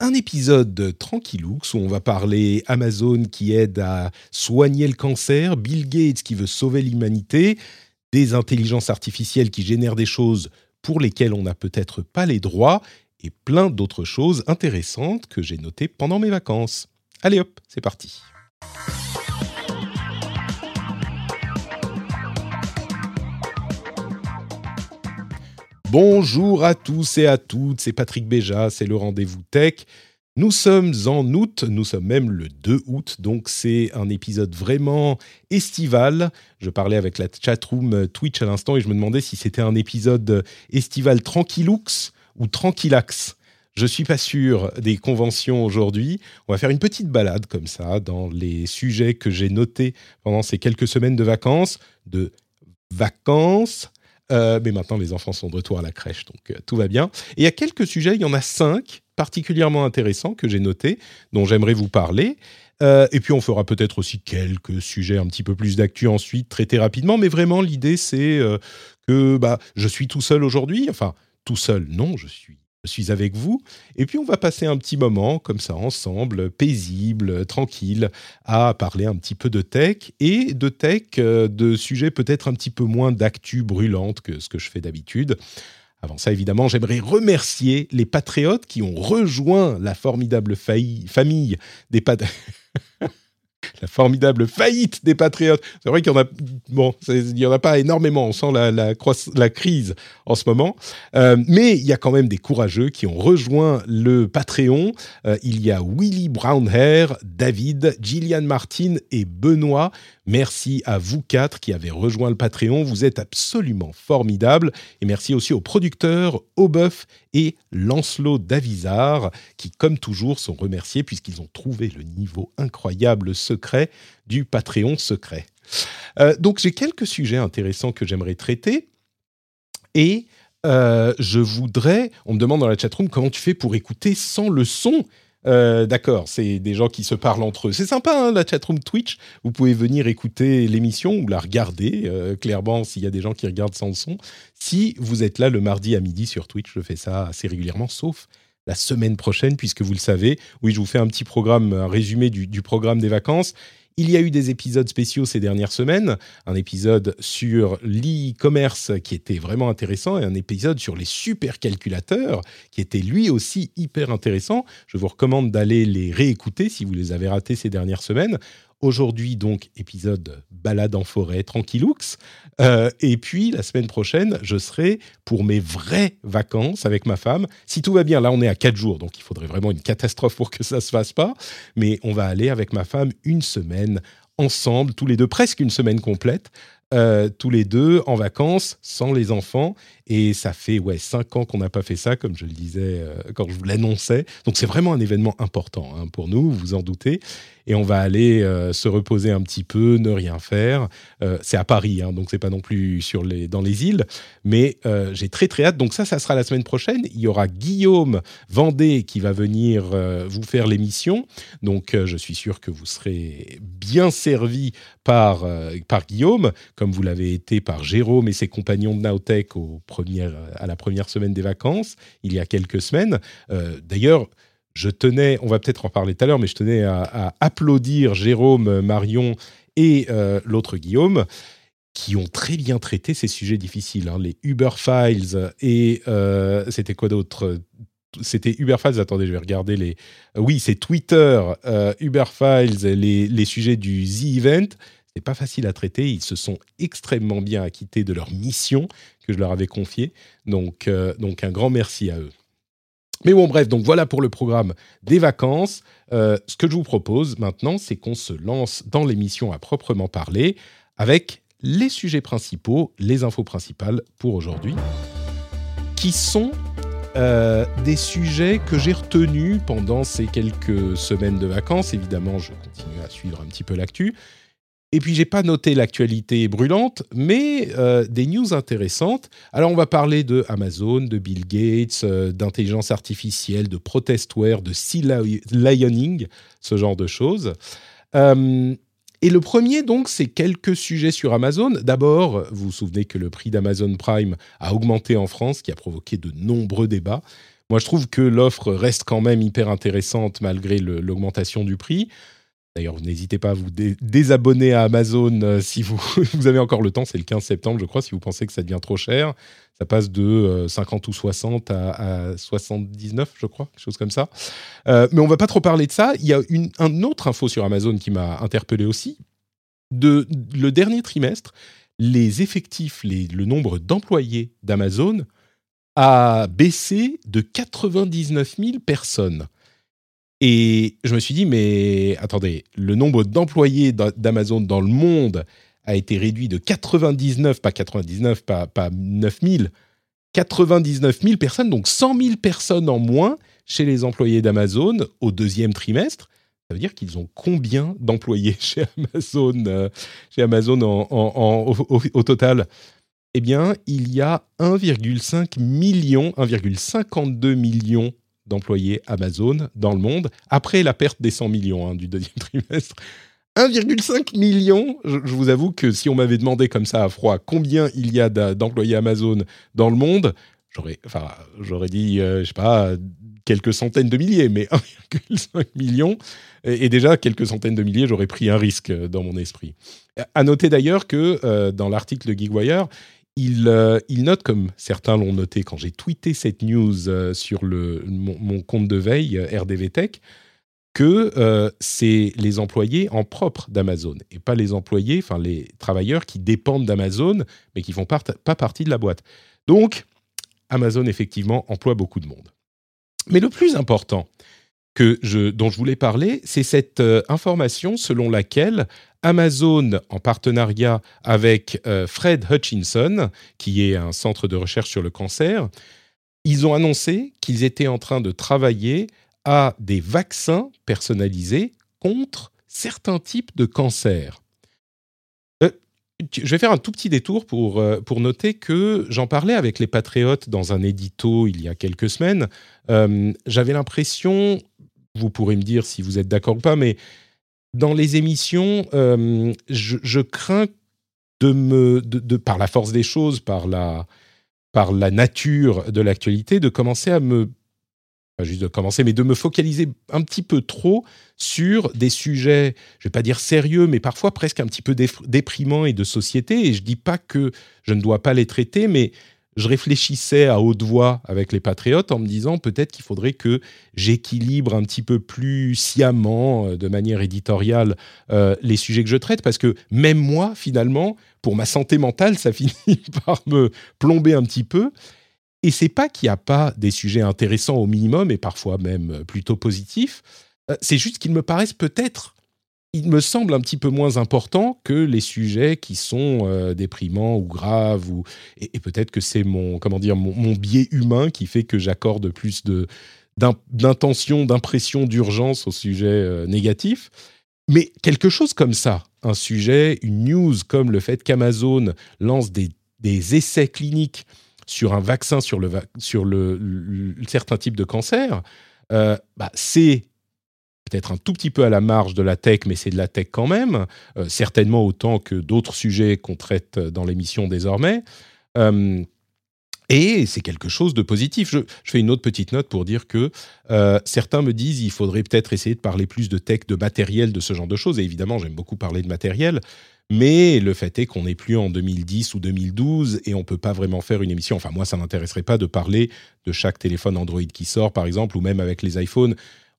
Un épisode de Tranquillux où on va parler Amazon qui aide à soigner le cancer, Bill Gates qui veut sauver l'humanité, des intelligences artificielles qui génèrent des choses pour lesquelles on n'a peut-être pas les droits et plein d'autres choses intéressantes que j'ai notées pendant mes vacances. Allez hop, c'est parti. Bonjour à tous et à toutes, c'est Patrick Béja, c'est le rendez-vous tech. Nous sommes en août, nous sommes même le 2 août, donc c'est un épisode vraiment estival. Je parlais avec la chatroom Twitch à l'instant et je me demandais si c'était un épisode estival tranquillux ou tranquillax. Je suis pas sûr des conventions aujourd'hui. On va faire une petite balade comme ça dans les sujets que j'ai notés pendant ces quelques semaines de vacances, de vacances. Euh, mais maintenant, les enfants sont de retour à la crèche, donc euh, tout va bien. Et il y a quelques sujets, il y en a cinq particulièrement intéressants que j'ai notés, dont j'aimerais vous parler. Euh, et puis on fera peut-être aussi quelques sujets un petit peu plus d'actu ensuite, traités rapidement. Mais vraiment, l'idée, c'est que bah, je suis tout seul aujourd'hui. Enfin, tout seul, non, je suis je suis avec vous. Et puis on va passer un petit moment comme ça ensemble, paisible, tranquille, à parler un petit peu de tech et de tech, euh, de sujets peut-être un petit peu moins d'actu brûlante que ce que je fais d'habitude. Avant ça, évidemment, j'aimerais remercier les patriotes qui ont rejoint la formidable famille des patriotes. la formidable faillite des patriotes. C'est vrai qu'il y en a, bon, il y en a pas énormément. On sent la, la, la crise en ce moment, euh, mais il y a quand même des courageux qui ont rejoint le Patreon. Euh, il y a Willy Brownhair, David, Gillian Martin et Benoît. Merci à vous quatre qui avez rejoint le Patreon. Vous êtes absolument formidables. Et merci aussi aux producteurs Aubeuf et Lancelot Davizard qui, comme toujours, sont remerciés puisqu'ils ont trouvé le niveau incroyable secret du Patreon secret. Euh, donc j'ai quelques sujets intéressants que j'aimerais traiter. Et euh, je voudrais, on me demande dans la chatroom comment tu fais pour écouter sans le son euh, d'accord, c'est des gens qui se parlent entre eux. C'est sympa, hein, la chatroom Twitch. Vous pouvez venir écouter l'émission ou la regarder, euh, clairement, s'il y a des gens qui regardent sans le son. Si vous êtes là le mardi à midi sur Twitch, je fais ça assez régulièrement, sauf la semaine prochaine, puisque vous le savez. Oui, je vous fais un petit programme, un résumé du programme des vacances. Il y a eu des épisodes spéciaux ces dernières semaines, un épisode sur l'e-commerce qui était vraiment intéressant et un épisode sur les supercalculateurs qui était lui aussi hyper intéressant. Je vous recommande d'aller les réécouter si vous les avez ratés ces dernières semaines. Aujourd'hui, donc, épisode balade en forêt, tranquillux. Euh, et puis, la semaine prochaine, je serai pour mes vraies vacances avec ma femme. Si tout va bien, là, on est à quatre jours, donc il faudrait vraiment une catastrophe pour que ça se fasse pas. Mais on va aller avec ma femme une semaine ensemble, tous les deux, presque une semaine complète, euh, tous les deux en vacances, sans les enfants. Et ça fait ouais cinq ans qu'on n'a pas fait ça, comme je le disais euh, quand je vous l'annonçais. Donc c'est vraiment un événement important hein, pour nous, vous en doutez et on va aller euh, se reposer un petit peu, ne rien faire. Euh, c'est à Paris, hein, donc c'est pas non plus sur les, dans les îles, mais j'ai très très hâte. Donc ça, ça sera la semaine prochaine. Il y aura Guillaume Vendée qui va venir vous faire l'émission. Donc je suis sûr que vous serez bien servi par, par Guillaume, comme vous l'avez été par Jérôme et ses compagnons de Nowtech au à la première semaine des vacances, il y a quelques semaines. D'ailleurs, je tenais, on va peut-être en parler tout à l'heure, mais je tenais à, applaudir Jérôme, Marion et euh, l'autre Guillaume qui ont très bien traité ces sujets difficiles. Hein. Les Uber Files et euh, c'était quoi d'autre? C'était Uber Files. Attendez, je vais regarder les. oui, c'est Twitter, euh, Uber Files, les, sujets du The Event. C'est pas facile à traiter. Ils se sont extrêmement bien acquittés de leur mission que je leur avais confiée. Donc, donc un grand merci à eux. Mais bon, bref, donc voilà pour le programme des vacances. Euh, ce que je vous propose maintenant, c'est qu'on se lance dans l'émission à proprement parler avec les sujets principaux, les infos principales pour aujourd'hui, qui sont euh, des sujets que j'ai retenus pendant ces quelques semaines de vacances. Évidemment, je continue à suivre un petit peu l'actu. Et puis, j'ai pas noté l'actualité brûlante, mais euh, des news intéressantes. Alors, on va parler de Amazon, de Bill Gates, euh, d'intelligence artificielle, de protestware, de sea lioning, ce genre de choses. Euh, et le premier, donc, c'est quelques sujets sur Amazon. D'abord, vous vous souvenez que le prix d'Amazon Prime a augmenté en France, qui a provoqué de nombreux débats. Moi, je trouve que l'offre reste quand même hyper intéressante malgré l'augmentation du prix. D'ailleurs, n'hésitez pas à vous désabonner à Amazon euh, si vous, avez encore le temps. C'est le 15 septembre, je crois, si vous pensez que ça devient trop cher. Ça passe de 50 euh, ou 60 à, 79, je crois, quelque chose comme ça. Euh, mais on va pas trop parler de ça. Il y a une un autre info sur Amazon qui m'a interpellé aussi. Le dernier trimestre, les effectifs, le nombre d'employés d'Amazon a baissé de 99 000 personnes. Et je me suis dit, mais attendez, le nombre d'employés d'Amazon dans le monde a été réduit de 99, pas 99, pas, pas 9000, 99 000 personnes, donc 100 000 personnes en moins chez les employés d'Amazon au deuxième trimestre. Ça veut dire qu'ils ont combien d'employés chez Amazon, euh, au, total? Eh bien, il y a 1,5 million, 1,52 million d'employés Amazon dans le monde, après la perte des 100 millions hein, du deuxième trimestre. 1,5 million, je, vous avoue que si on m'avait demandé comme ça à froid combien il y a d'employés Amazon dans le monde, j'aurais, enfin, j'aurais dit, euh, je sais pas, quelques centaines de milliers, mais 1,5 million, et, déjà quelques centaines de milliers, j'aurais pris un risque dans mon esprit. À noter d'ailleurs que euh, dans l'article de GeekWire, euh, il, note, comme certains l'ont noté quand j'ai tweeté cette news euh, sur mon, compte de veille euh, RDV Tech, que c'est les employés en propre d'Amazon et pas les employés, enfin les travailleurs qui dépendent d'Amazon mais qui font pas partie de la boîte. Donc, Amazon effectivement emploie beaucoup de monde. Mais le plus important, que dont je voulais parler, c'est cette information selon laquelle Amazon, en partenariat avec euh, Fred Hutchinson, qui est un centre de recherche sur le cancer, ils ont annoncé qu'ils étaient en train de travailler à des vaccins personnalisés contre certains types de cancers. Euh, je vais faire un tout petit détour pour, euh, pour noter que j'en parlais avec les Patriotes dans un édito il y a quelques semaines. J'avais l'impression, vous pourrez me dire si vous êtes d'accord ou pas, mais dans les émissions, euh, je, crains de me, de, par la force des choses, par la, par la nature de l'actualité, de commencer à me, pas juste de commencer, mais de me focaliser un petit peu trop sur des sujets, je vais pas dire sérieux, mais parfois presque un petit peu déprimants et de société. Et je dis pas que je ne dois pas les traiter, mais je réfléchissais à haute voix avec les patriotes en me disant peut-être qu'il faudrait que j'équilibre un petit peu plus sciemment, euh, de manière éditoriale, euh, les sujets que je traite, parce que même moi, finalement, pour ma santé mentale, ça finit par me plomber un petit peu. Et c'est pas qu'il n'y a pas des sujets intéressants au minimum, et parfois même plutôt positifs, euh, c'est juste qu'ils me paraissent peut-être il me semble un petit peu moins important que les sujets qui sont euh, déprimants ou graves ou et, peut-être que c'est mon comment dire mon, biais humain qui fait que j'accorde plus de d'intention, d'impression, d'urgence aux sujets euh, négatifs. Mais quelque chose comme ça, un sujet, une news comme le fait qu'Amazon lance des, des, essais cliniques sur un vaccin sur le sur le, certain type de cancer, euh, bah, c'est peut-être un tout petit peu à la marge de la tech, mais c'est de la tech quand même, euh, certainement autant que d'autres sujets qu'on traite dans l'émission désormais. Euh, et c'est quelque chose de positif. Je, fais une autre petite note pour dire que euh, certains me disent il faudrait peut-être essayer de parler plus de tech, de matériel, de ce genre de choses. Et évidemment, j'aime beaucoup parler de matériel. Mais le fait est qu'on n'est plus en 2010 ou 2012 et on peut pas vraiment faire une émission. Enfin, moi, ça m'intéresserait pas de parler de chaque téléphone Android qui sort, par exemple, ou même avec les iPhones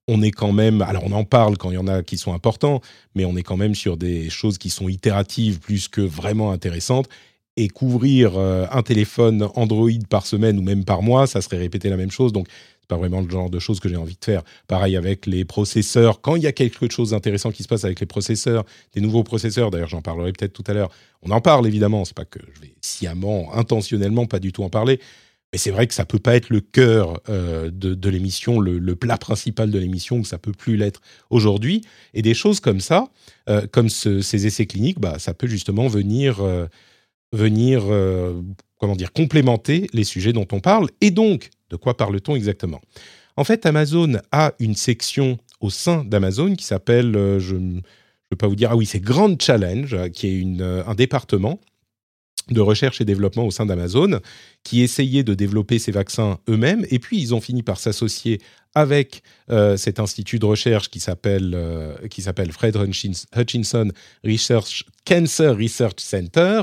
on est quand même, alors on en parle quand il y en a qui sont importants, mais on est quand même sur des choses qui sont itératives plus que vraiment intéressantes. Et couvrir euh, un téléphone Android par semaine ou même par mois, ça serait répéter la même chose. Donc, c'est pas vraiment le genre de choses que j'ai envie de faire. Pareil avec les processeurs. Quand il y a quelque chose d'intéressant qui se passe avec les processeurs, des nouveaux processeurs, d'ailleurs j'en parlerai peut-être tout à l'heure. On en parle évidemment, c'est pas que je vais sciemment, intentionnellement, pas du tout en parler. Mais c'est vrai que ça peut pas être le cœur de, de l'émission, le, plat principal de l'émission, que ça peut plus l'être aujourd'hui. Et des choses comme ça, comme ce, ces essais cliniques, bah, ça peut justement venir, venir comment dire, complémenter les sujets dont on parle. Et donc, de quoi parle-t-on exactement? En fait, Amazon a une section au sein d'Amazon qui s'appelle, euh, je ne peux pas vous dire, ah oui, c'est Grand Challenge, qui est euh, un département de recherche et développement au sein d'Amazon, qui essayait de développer ces vaccins eux-mêmes, et puis ils ont fini par s'associer avec euh, cet institut de recherche qui s'appelle euh, Fred Hutchinson Research Cancer Research Center,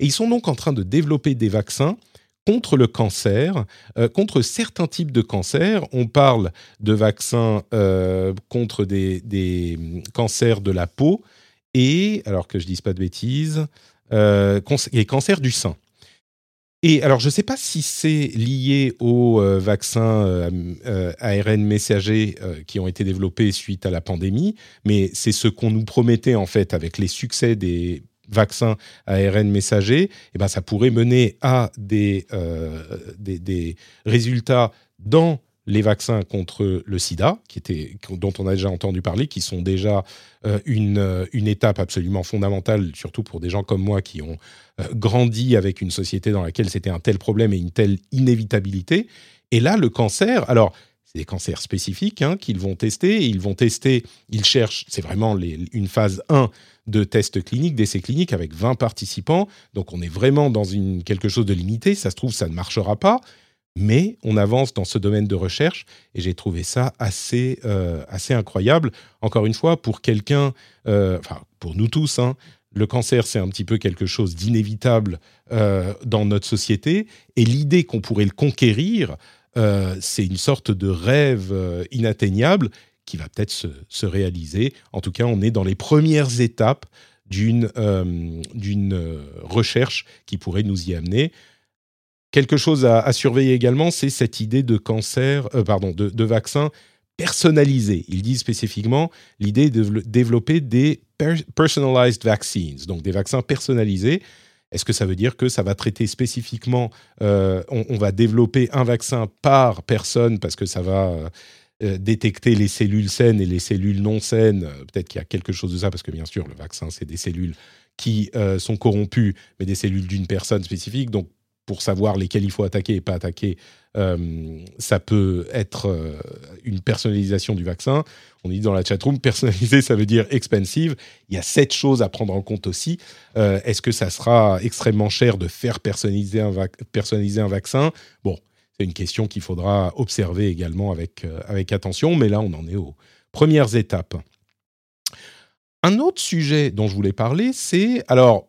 et ils sont donc en train de développer des vaccins contre le cancer, euh, contre certains types de cancers. On parle de vaccins contre des, des, cancers de la peau. Et, alors que je dise pas de bêtises, euh, cancer du sein. Et alors, je ne sais pas si c'est lié aux euh, vaccins euh, ARN messagers qui ont été développés suite à la pandémie, mais c'est ce qu'on nous promettait en fait avec les succès des vaccins ARN messagers. Et eh ben, ça pourrait mener à des, des, des résultats dans les vaccins contre le sida, qui dont on a déjà entendu parler, qui sont déjà euh, une, euh, une, étape absolument fondamentale, surtout pour des gens comme moi qui ont euh, grandi avec une société dans laquelle c'était un tel problème et une telle inévitabilité. Et là, le cancer, alors, c'est des cancers spécifiques hein, qu'ils vont tester. ils vont tester, ils cherchent, c'est vraiment une phase 1 de tests cliniques, d'essais cliniques avec 20 participants. Donc on est vraiment dans quelque chose de limité. Ça se trouve, ça ne marchera pas mais on avance dans ce domaine de recherche et j'ai trouvé ça assez, euh, assez incroyable. Encore une fois, pour quelqu'un, euh, pour nous tous, hein, le cancer c'est un petit peu quelque chose d'inévitable euh, dans notre société et l'idée qu'on pourrait le conquérir, c'est une sorte de rêve inatteignable qui va peut-être se, se, réaliser. En tout cas, on est dans les premières étapes d'une recherche qui pourrait nous y amener. Quelque chose à, surveiller également, c'est cette idée de cancer, euh, pardon, de, vaccin personnalisé. Il dit spécifiquement l'idée de développer des personalized vaccines, donc des vaccins personnalisés. Est-ce que ça veut dire que ça va traiter spécifiquement, euh, on, va développer un vaccin par personne parce que ça va euh, détecter les cellules saines et les cellules non saines? Peut-être qu'il y a quelque chose de ça parce que bien sûr, le vaccin, c'est des cellules qui sont corrompues, mais des cellules d'une personne spécifique. Donc pour savoir lesquels il faut attaquer et pas attaquer, euh, ça peut être euh, une personnalisation du vaccin. On dit dans la chatroom, personnalisé, ça veut dire expensive. Il y a cette choses à prendre en compte aussi. Euh, est-ce que ça sera extrêmement cher de faire personnaliser un, personnaliser un vaccin? Bon, c'est une question qu'il faudra observer également avec, avec attention, mais là, on en est aux premières étapes. Un autre sujet dont je voulais parler, c'est alors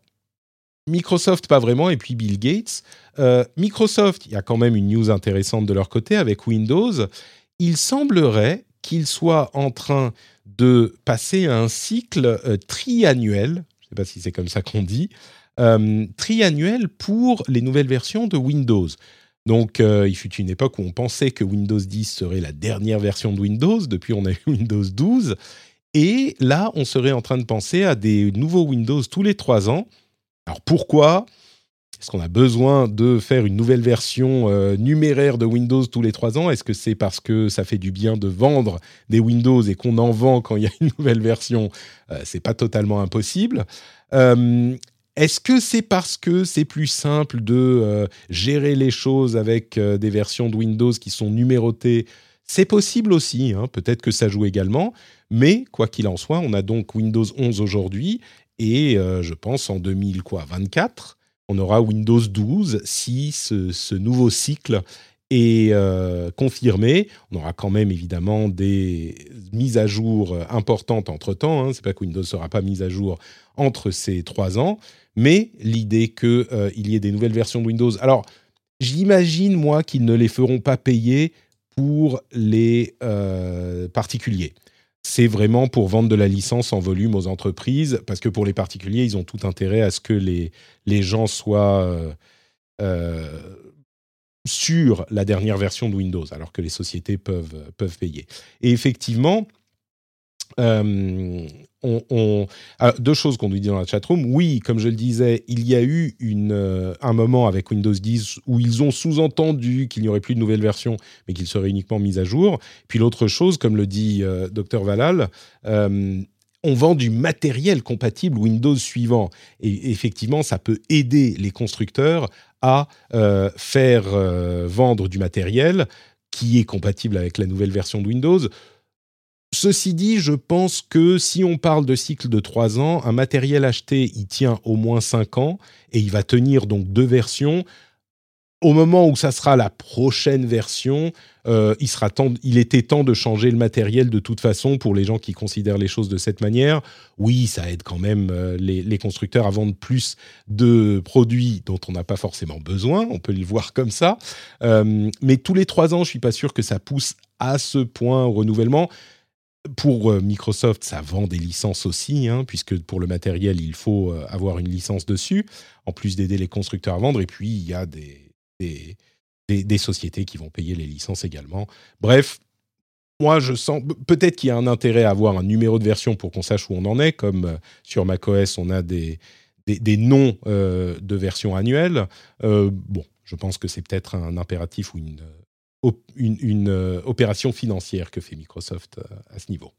Microsoft, pas vraiment, et puis Bill Gates. Euh, Microsoft, il y a quand même une news intéressante de leur côté avec Windows. Il semblerait qu'ils soient en train de passer à un cycle euh, triannuel, je ne sais pas si c'est comme ça qu'on dit, euh, triannuel pour les nouvelles versions de Windows. Donc, il fut une époque où on pensait que Windows 10 serait la dernière version de Windows. Depuis, on a eu Windows 12. Et là, on serait en train de penser à des nouveaux Windows tous les trois ans alors pourquoi Est-ce qu'on a besoin de faire une nouvelle version euh, numéraire de Windows tous les trois ans? Est-ce que c'est parce que ça fait du bien de vendre des Windows et qu'on en vend quand il y a une nouvelle version? Euh, C'est pas totalement impossible. Euh, est-ce que c'est parce que c'est plus simple de gérer les choses avec des versions de Windows qui sont numérotées? C'est possible aussi, hein. peut-être que ça joue également, mais quoi qu'il en soit, on a donc Windows 11 aujourd'hui et euh, je pense en 2024, on aura Windows 12 si ce, nouveau cycle est euh, confirmé. On aura quand même évidemment des mises à jour euh, importantes entre temps. Hein. C'est pas que Windows ne sera pas mis à jour entre ces trois ans, mais l'idée qu'il y ait des nouvelles versions de Windows. Alors, j'imagine moi qu'ils ne les feront pas payer pour les particuliers c'est vraiment pour vendre de la licence en volume aux entreprises, parce que pour les particuliers, ils ont tout intérêt à ce que les, gens soient euh, euh, sur la dernière version de Windows, alors que les sociétés peuvent, peuvent payer. Et effectivement, Euh, on, deux choses qu'on nous dit dans la chatroom. Oui, comme je le disais, il y a eu euh, un moment avec Windows 10 où ils ont sous-entendu qu'il n'y aurait plus de nouvelle version, mais qu'il serait uniquement mis à jour. Puis l'autre chose, comme le dit euh, Dr Valal, on vend du matériel compatible Windows suivant. Et effectivement, ça peut aider les constructeurs à faire vendre du matériel qui est compatible avec la nouvelle version de Windows. Ceci dit, je pense que si on parle de cycle de 3 ans, un matériel acheté, il tient au moins 5 ans et il va tenir donc deux versions. Au moment où ça sera la prochaine version, euh, il, sera temps, il était temps de changer le matériel de toute façon pour les gens qui considèrent les choses de cette manière. Oui, ça aide quand même euh, les, constructeurs à vendre plus de produits dont on n'a pas forcément besoin, on peut le voir comme ça. Euh, mais tous les trois ans, je suis pas sûr que ça pousse à ce point au renouvellement. Pour Microsoft, ça vend des licences aussi, hein, puisque pour le matériel, il faut avoir une licence dessus, en plus d'aider les constructeurs à vendre. Et puis, il y a des, des, sociétés qui vont payer les licences également. Bref, moi, je sens peut-être qu'il y a un intérêt à avoir un numéro de version pour qu'on sache où on en est, comme euh, sur macOS, on a des, des, noms euh, de version annuelle. Euh, bon, je pense que c'est peut-être un impératif ou une, une, opération financière que fait Microsoft à ce niveau.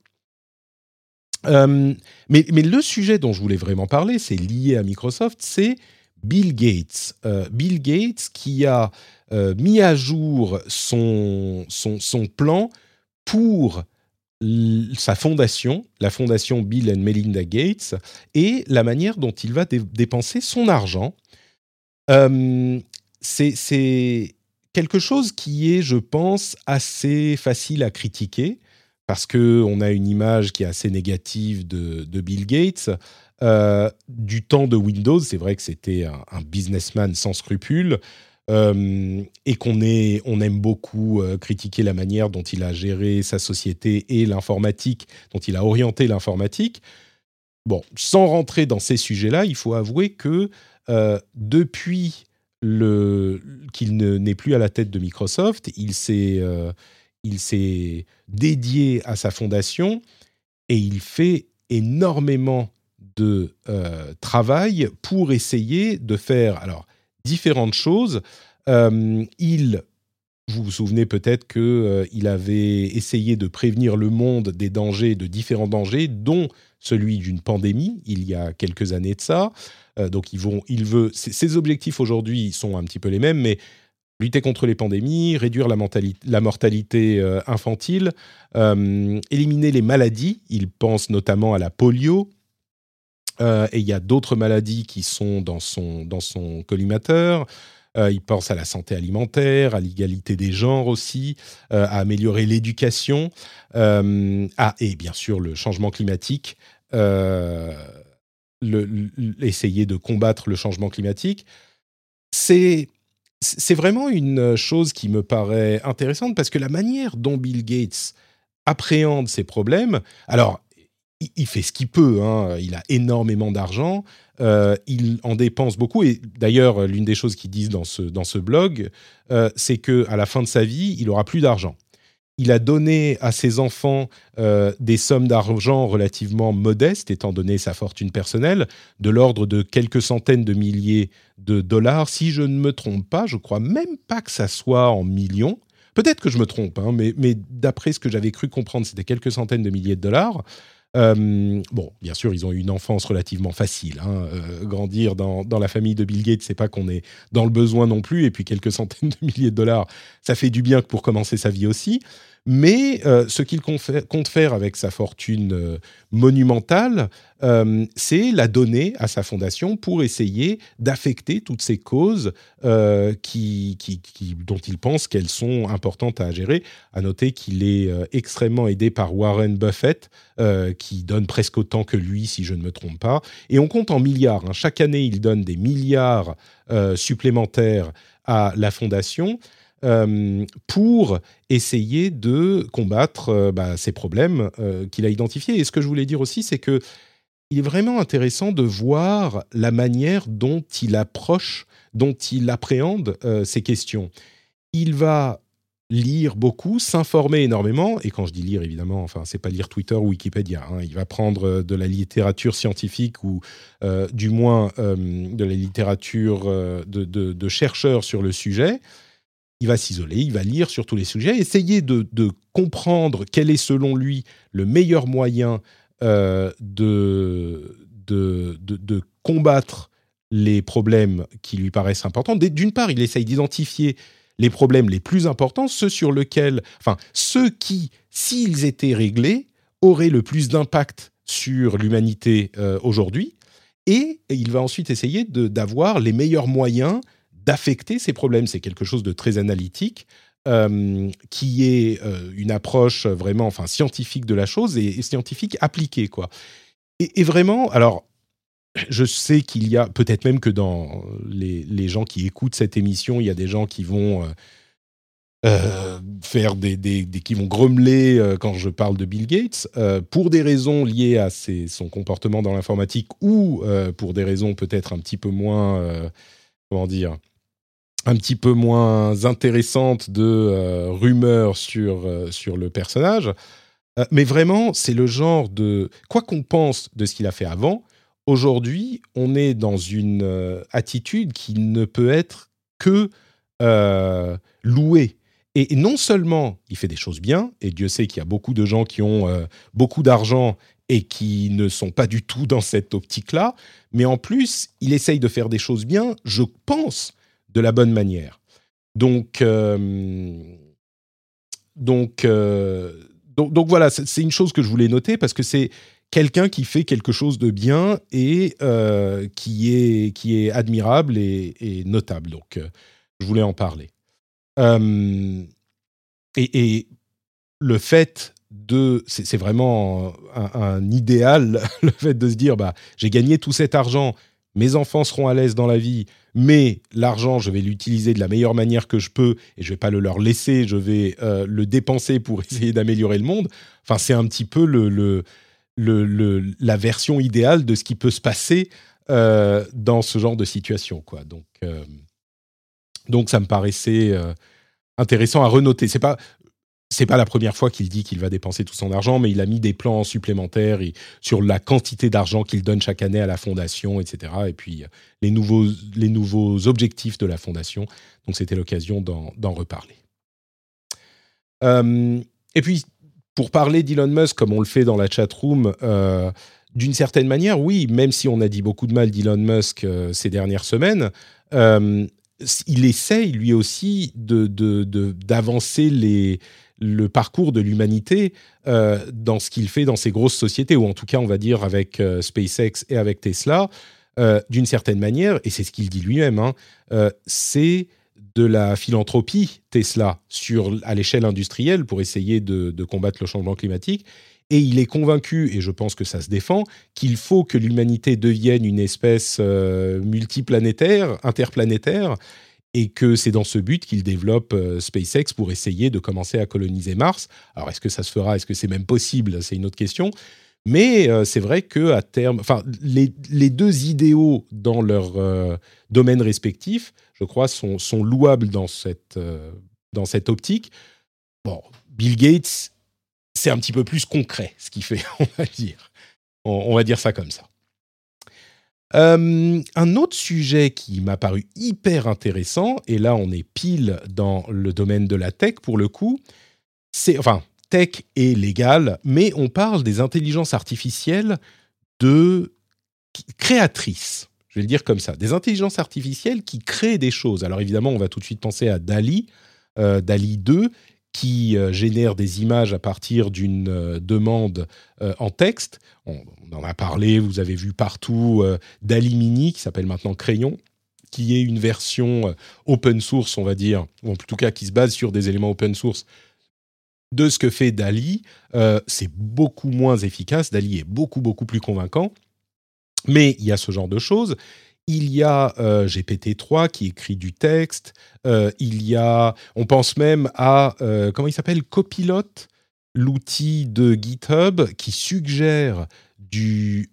mais, mais, le sujet dont je voulais vraiment parler, c'est lié à Microsoft, c'est Bill Gates. Bill Gates qui a euh, mis à jour son, plan pour sa fondation, la fondation Bill and Melinda Gates, et la manière dont il va dépenser son argent. Euh, c'est quelque chose qui est, je pense, assez facile à critiquer, parce qu'on a une image qui est assez négative de, Bill Gates. Euh, du temps de Windows, c'est vrai que c'était un, businessman sans scrupules. Euh, et qu'on on aime beaucoup euh, critiquer la manière dont il a géré sa société et l'informatique, dont il a orienté l'informatique. Bon, sans rentrer dans ces sujets-là, il faut avouer que depuis qu'il n'est plus à la tête de Microsoft, il s'est il s'est dédié à sa fondation et il fait énormément de travail pour essayer de faire alors différentes choses. Euh, il, vous vous souvenez peut-être qu'il euh, avait essayé de prévenir le monde des dangers, de différents dangers, dont celui d'une pandémie, il y a quelques années de ça. Euh, donc il veut, ses objectifs aujourd'hui sont un petit peu les mêmes, mais lutter contre les pandémies, réduire la, mortalité infantile, éliminer les maladies. Il pense notamment à la polio, euh, et il y a d'autres maladies qui sont dans dans son collimateur. Euh, il pense à la santé alimentaire, à l'égalité des genres aussi, euh, à améliorer l'éducation, à, et bien sûr le changement climatique, essayer de combattre le changement climatique. C'est c'est vraiment une chose qui me paraît intéressante parce que la manière dont Bill Gates appréhende ces problèmes, alors il fait ce qu'il peut. Hein. Il a énormément d'argent. Euh, il en dépense beaucoup. Et d'ailleurs, l'une des choses qu'ils disent dans ce, dans ce blog, euh, c'est que à la fin de sa vie, il aura plus d'argent. Il a donné à ses enfants euh, des sommes d'argent relativement modestes, étant donné sa fortune personnelle, de l'ordre de quelques centaines de milliers de dollars. Si je ne me trompe pas, je crois même pas que ça soit en millions. Peut-être que je me trompe, hein, mais, mais d'après ce que j'avais cru comprendre, c'était quelques centaines de milliers de dollars. Euh, bon, bien sûr, ils ont eu une enfance relativement facile. Hein. Euh, grandir dans, dans, la famille de Bill Gates, c'est pas qu'on est dans le besoin non plus. Et puis quelques centaines de milliers de dollars, ça fait du bien pour commencer sa vie aussi. Mais euh, ce qu'il compte faire avec sa fortune euh, monumentale, euh, c'est la donner à sa fondation pour essayer d'affecter toutes ces causes qui, dont il pense qu'elles sont importantes à gérer. À noter qu'il est extrêmement aidé par Warren Buffett, qui donne presque autant que lui, si je ne me trompe pas. Et on compte en milliards. Hein. Chaque année, il donne des milliards supplémentaires à la fondation. Euh, pour essayer de combattre euh, bah, ces problèmes euh, qu'il a identifiés. Et ce que je voulais dire aussi, c'est que il est vraiment intéressant de voir la manière dont il approche, dont il appréhende ces questions. Il va lire beaucoup, s'informer énormément. Et quand je dis lire, évidemment, enfin, c'est pas lire Twitter ou Wikipédia. Hein. Il va prendre de la littérature scientifique ou du moins de la littérature de, chercheurs sur le sujet. Il va s'isoler, il va lire sur tous les sujets, essayer de, comprendre quel est selon lui le meilleur moyen de, de, combattre les problèmes qui lui paraissent importants. D'une part, il essaye d'identifier les problèmes les plus importants, ceux sur lesquels, enfin, ceux qui, s'ils étaient réglés, auraient le plus d'impact sur l'humanité euh, aujourd'hui. Et il va ensuite essayer d'avoir les meilleurs moyens d'affecter ces problèmes. C'est quelque chose de très analytique, euh, qui est euh, une approche vraiment, enfin, scientifique de la chose et, scientifique appliquée, quoi. Et, vraiment, alors, je sais qu'il y a, peut-être même que dans les, gens qui écoutent cette émission, il y a des gens qui vont euh, faire des, qui vont grommeler quand je parle de Bill Gates pour des raisons liées à son comportement dans l'informatique ou pour des raisons peut-être un petit peu moins comment dire un petit peu moins intéressantes de rumeurs sur sur le personnage mais vraiment c'est le genre de quoi qu'on pense de ce qu'il a fait avant aujourd'hui, on est dans une euh, attitude qui ne peut être que euh, louée. Et, non seulement il fait des choses bien, et Dieu sait qu'il y a beaucoup de gens qui ont euh, beaucoup d'argent et qui ne sont pas du tout dans cette optique-là, mais en plus, il essaye de faire des choses bien, je pense, de la bonne manière. Donc, donc, donc, donc, voilà, c'est une chose que je voulais noter parce que c'est quelqu'un qui fait quelque chose de bien et euh, qui, est, qui est admirable et, notable. Donc, euh, je voulais en parler. Euh, et, le fait de, c'est vraiment un, idéal, le fait de se dire, bah, j'ai gagné tout cet argent, mes enfants seront à l'aise dans la vie, mais l'argent, je vais l'utiliser de la meilleure manière que je peux et je vais pas le leur laisser, je vais le dépenser pour essayer d'améliorer le monde. Enfin, c'est un petit peu la version idéale de ce qui peut se passer euh, dans ce genre de situation. Quoi. Donc, euh, donc ça me paraissait euh, intéressant à renoter. C'est pas c'est pas la première fois qu'il dit qu'il va dépenser tout son argent, mais il a mis des plans supplémentaires sur la quantité d'argent qu'il donne chaque année à la fondation, etc. Et puis les nouveaux, les nouveaux objectifs de la fondation. Donc c'était l'occasion d'en reparler. et puis pour parler d'Elon Musk comme on le fait dans la chat room, euh, d'une certaine manière, oui, même si on a dit beaucoup de mal d'Elon Musk euh, ces dernières semaines, euh, il essaye lui aussi d'avancer de, le parcours de l'humanité dans ce qu'il fait dans ces grosses sociétés, ou en tout cas, on va dire avec SpaceX et avec Tesla, d'une certaine manière, et c'est ce qu'il dit lui-même, hein, c'est de la philanthropie Tesla sur, à l'échelle industrielle pour essayer de, combattre le changement climatique. Et il est convaincu, et je pense que ça se défend, qu'il faut que l'humanité devienne une espèce euh, multiplanétaire, interplanétaire, et que c'est dans ce but qu'il développe euh, SpaceX pour essayer de commencer à coloniser Mars. Alors est-ce que ça se fera? Est-ce que c'est même possible? C'est une autre question. Mais euh, c'est vrai que à terme, enfin, les, deux idéaux dans leur domaine respectif je crois, sont, sont louables dans cette, euh, dans cette optique. Bon, Bill Gates, c'est un petit peu plus concret ce qu'il fait, on va dire. On, va dire ça comme ça. Euh, un autre sujet qui m'a paru hyper intéressant, et là on est pile dans le domaine de la tech pour le coup, c'est enfin tech et légal, mais on parle des intelligences artificielles de créatrices je vais le dire comme ça, des intelligences artificielles qui créent des choses. Alors évidemment, on va tout de suite penser à DALI, euh, DALI 2, qui euh, génère des images à partir d'une euh, demande en texte. On, en a parlé, vous avez vu partout DALI Mini, qui s'appelle maintenant Crayon, qui est une version open source, on va dire, ou en tout cas qui se base sur des éléments open source de ce que fait DALI. c'est beaucoup moins efficace, DALI est beaucoup, beaucoup plus convaincant. Mais il y a ce genre de choses. Il y a euh, GPT-3 qui écrit du texte. Euh, il y a, on pense même à euh, comment il s'appelle, Copilot, l'outil de GitHub qui suggère du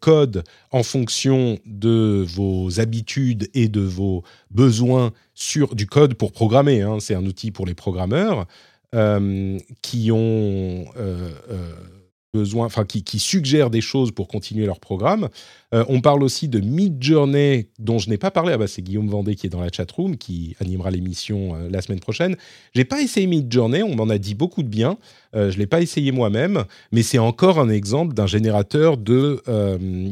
code en fonction de vos habitudes et de vos besoins sur du code pour programmer. Hein. c'est un outil pour les programmeurs qui ont besoin, enfin qui, qui, suggèrent des choses pour continuer leur programme. Euh, on parle aussi de Midjourney, dont je n'ai pas parlé. Ah bah c'est Guillaume Vendée qui est dans la chat room, qui animera l'émission euh, la semaine prochaine. J'ai pas essayé Midjourney, on m'en a dit beaucoup de bien. Euh, je l'ai pas essayé moi-même, mais c'est encore un exemple d'un générateur de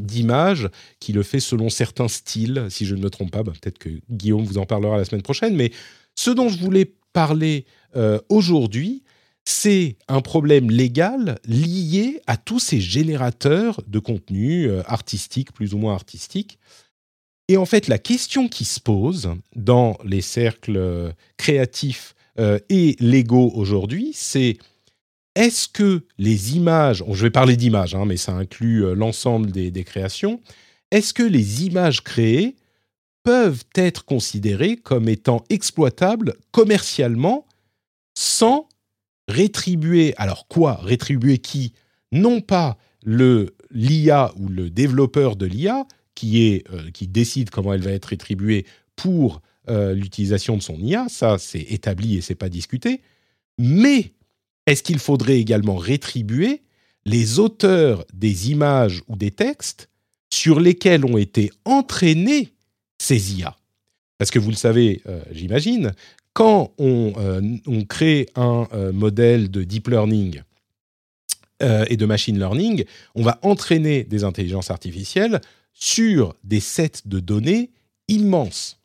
d'images qui le fait selon certains styles. Si je ne me trompe pas, bah, peut-être que Guillaume vous en parlera la semaine prochaine. Mais ce dont je voulais parler aujourd'hui, c'est un problème légal lié à tous ces générateurs de contenu euh, artistique, plus ou moins artistique. Et en fait, la question qui se pose dans les cercles euh, créatifs euh, et légaux aujourd'hui, c'est est-ce que les images, je vais parler d'images, hein, mais ça inclut l'ensemble des, des créations, est-ce que les images créées peuvent être considérées comme étant exploitables commercialement sans rétribuer, alors quoi Rétribuer qui? Non pas le l'IA ou le développeur de l'IA qui, euh, qui décide comment elle va être rétribuée pour euh, l'utilisation de son IA, ça c'est établi et c'est pas discuté, mais est-ce qu'il faudrait également rétribuer les auteurs des images ou des textes sur lesquels ont été entraînés ces IA Parce que vous le savez, euh, j'imagine, quand euh, on, crée un euh, modèle de deep learning euh, et de machine learning, on va entraîner des intelligences artificielles sur des sets de données immenses.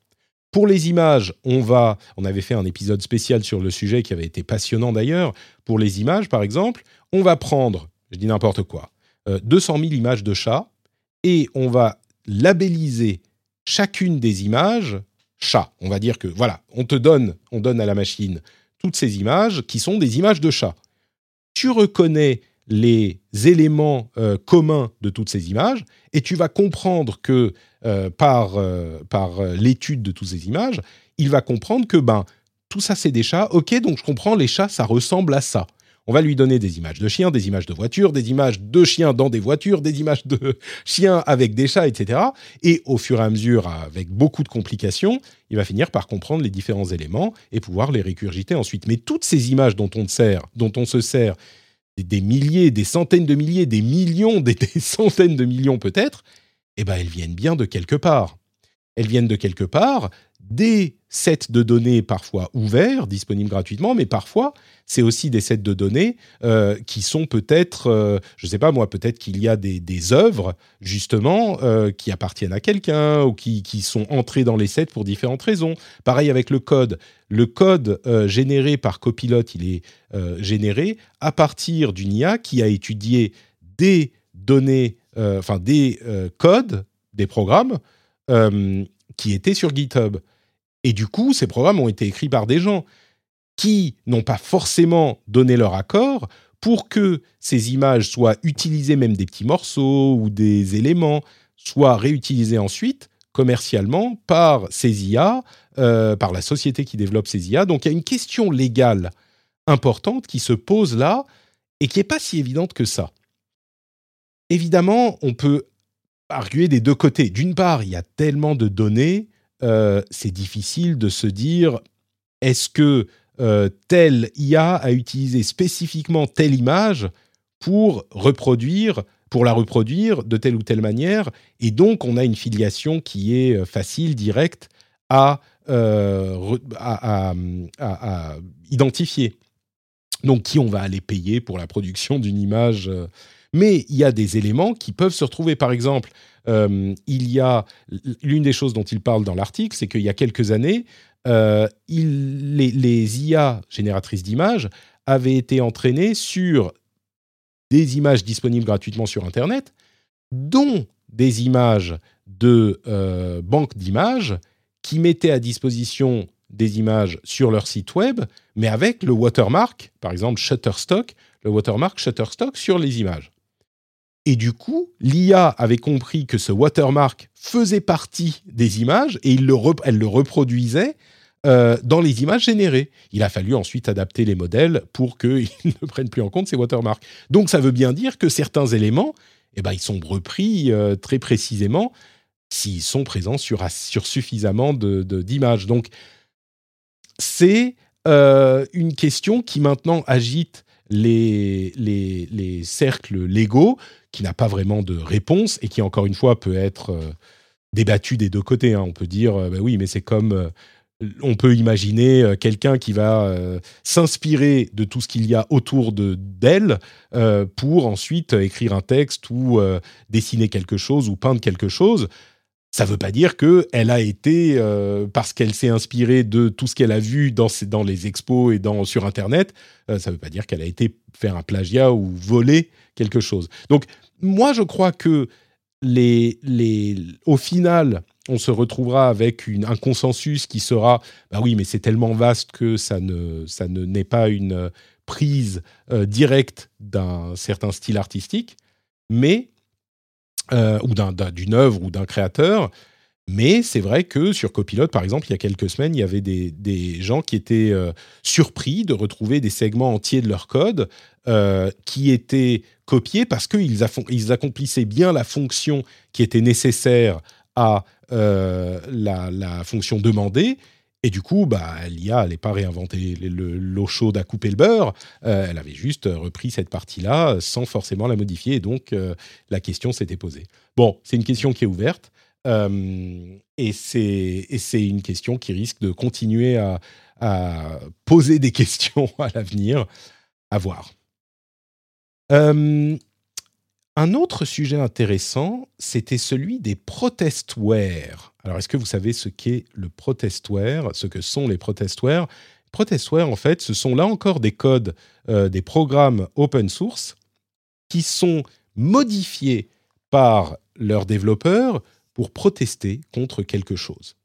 Pour les images, on va, on avait fait un épisode spécial sur le sujet qui avait été passionnant d'ailleurs. Pour les images, par exemple, on va prendre, je dis n'importe quoi, 200 000 images de chats et on va labelliser chacune des images chat. On va dire que voilà, on te donne, on donne à la machine toutes ces images qui sont des images de chat. Tu reconnais les éléments euh, communs de toutes ces images et tu vas comprendre que euh, par, euh, par l'étude de toutes ces images, il va comprendre que ben tout ça c'est des chats. Ok, donc je comprends les chats, ça ressemble à ça. On va lui donner des images de chiens, des images de voitures, des images de chiens dans des voitures, des images de chiens avec des chats, etc. Et au fur et à mesure, avec beaucoup de complications, il va finir par comprendre les différents éléments et pouvoir les récurgiter ensuite. Mais toutes ces images dont on, se sert, des milliers, des centaines de milliers, des millions, des, centaines de millions peut-être, eh ben elles viennent bien de quelque part. Elles viennent de quelque part des sets de données parfois ouverts, disponibles gratuitement, mais parfois c'est aussi des sets de données euh, qui sont peut-être, euh, je ne sais pas moi, peut-être qu'il y a des, œuvres justement euh, qui appartiennent à quelqu'un ou qui, qui, sont entrées dans les sets pour différentes raisons. Pareil avec le code. Le code généré par Copilot, il est généré à partir d'une IA qui a étudié des données, enfin des codes, des programmes qui étaient sur GitHub. Et du coup, ces programmes ont été écrits par des gens qui n'ont pas forcément donné leur accord pour que ces images soient utilisées, même des petits morceaux ou des éléments, soient réutilisés ensuite commercialement par ces IA, euh, par la société qui développe ces IA. Donc il y a une question légale importante qui se pose là et qui n'est pas si évidente que ça. Évidemment, on peut arguer des deux côtés. D'une part, il y a tellement de données, euh, c'est difficile de se dire est-ce que euh, telle IA a utilisé spécifiquement telle image pour reproduire, pour la reproduire de telle ou telle manière, et donc on a une filiation qui est euh, facile, directe à, identifier. Donc qui on va aller payer pour la production d'une image mais il y a des éléments qui peuvent se retrouver. Par exemple, il y a l'une des choses dont il parle dans l'article, c'est qu'il y a quelques années, euh, les, IA génératrices d'images avaient été entraînées sur des images disponibles gratuitement sur Internet, dont des images de euh, banques d'images qui mettaient à disposition des images sur leur site web, mais avec le watermark, par exemple Shutterstock, le watermark Shutterstock sur les images. Et du coup, l'IA avait compris que ce watermark faisait partie des images et elle le reproduisait dans les images générées. Il a fallu ensuite adapter les modèles pour qu'ils ne prennent plus en compte ces watermarks. Donc ça veut bien dire que certains éléments, eh ben, ils sont repris très précisément s'ils sont présents sur, suffisamment d'images. Donc c'est une question qui maintenant agite les, les, cercles légaux, qui n'a pas vraiment de réponse et qui, encore une fois, peut être euh, débattu des deux côtés. Hein. On peut dire, euh, bah oui, mais c'est comme... Euh, on peut imaginer quelqu'un qui va s'inspirer de tout ce qu'il y a autour de d'elle pour ensuite écrire un texte ou dessiner quelque chose ou peindre quelque chose ça ne veut pas dire qu'elle a été, euh, parce qu'elle s'est inspirée de tout ce qu'elle a vu dans, les expos et sur Internet, euh, ça ne veut pas dire qu'elle a été faire un plagiat ou voler quelque chose. Donc, moi, je crois que au final, on se retrouvera avec un consensus qui sera, bah oui, mais c'est tellement vaste que ça ne n'est pas une prise euh, directe d'un certain style artistique, mais euh, ou d'une œuvre ou d'un créateur. Mais c'est vrai que sur Copilot, par exemple, il y a quelques semaines, il y avait des, gens qui étaient euh, surpris de retrouver des segments entiers de leur code euh, qui étaient copiés parce qu'ils ils accomplissaient bien la fonction qui était nécessaire à la, la, fonction demandée, et du coup, bah, l'IA n'allait pas réinventer l'eau chaude à couper le beurre. Euh, elle avait juste repris cette partie-là sans forcément la modifier. Et donc, euh, la question s'était posée. Bon, c'est une question qui est ouverte. Euh, et c'est une question qui risque de continuer à, à poser des questions à l'avenir. À voir. Un autre sujet intéressant, c'était celui des protestwares. Alors, est-ce que vous savez ce qu'est le protestware, ce que sont les protestwares Protestware, en fait, ce sont là encore des codes, euh, des programmes open source qui sont modifiés par leurs développeurs pour protester contre quelque chose.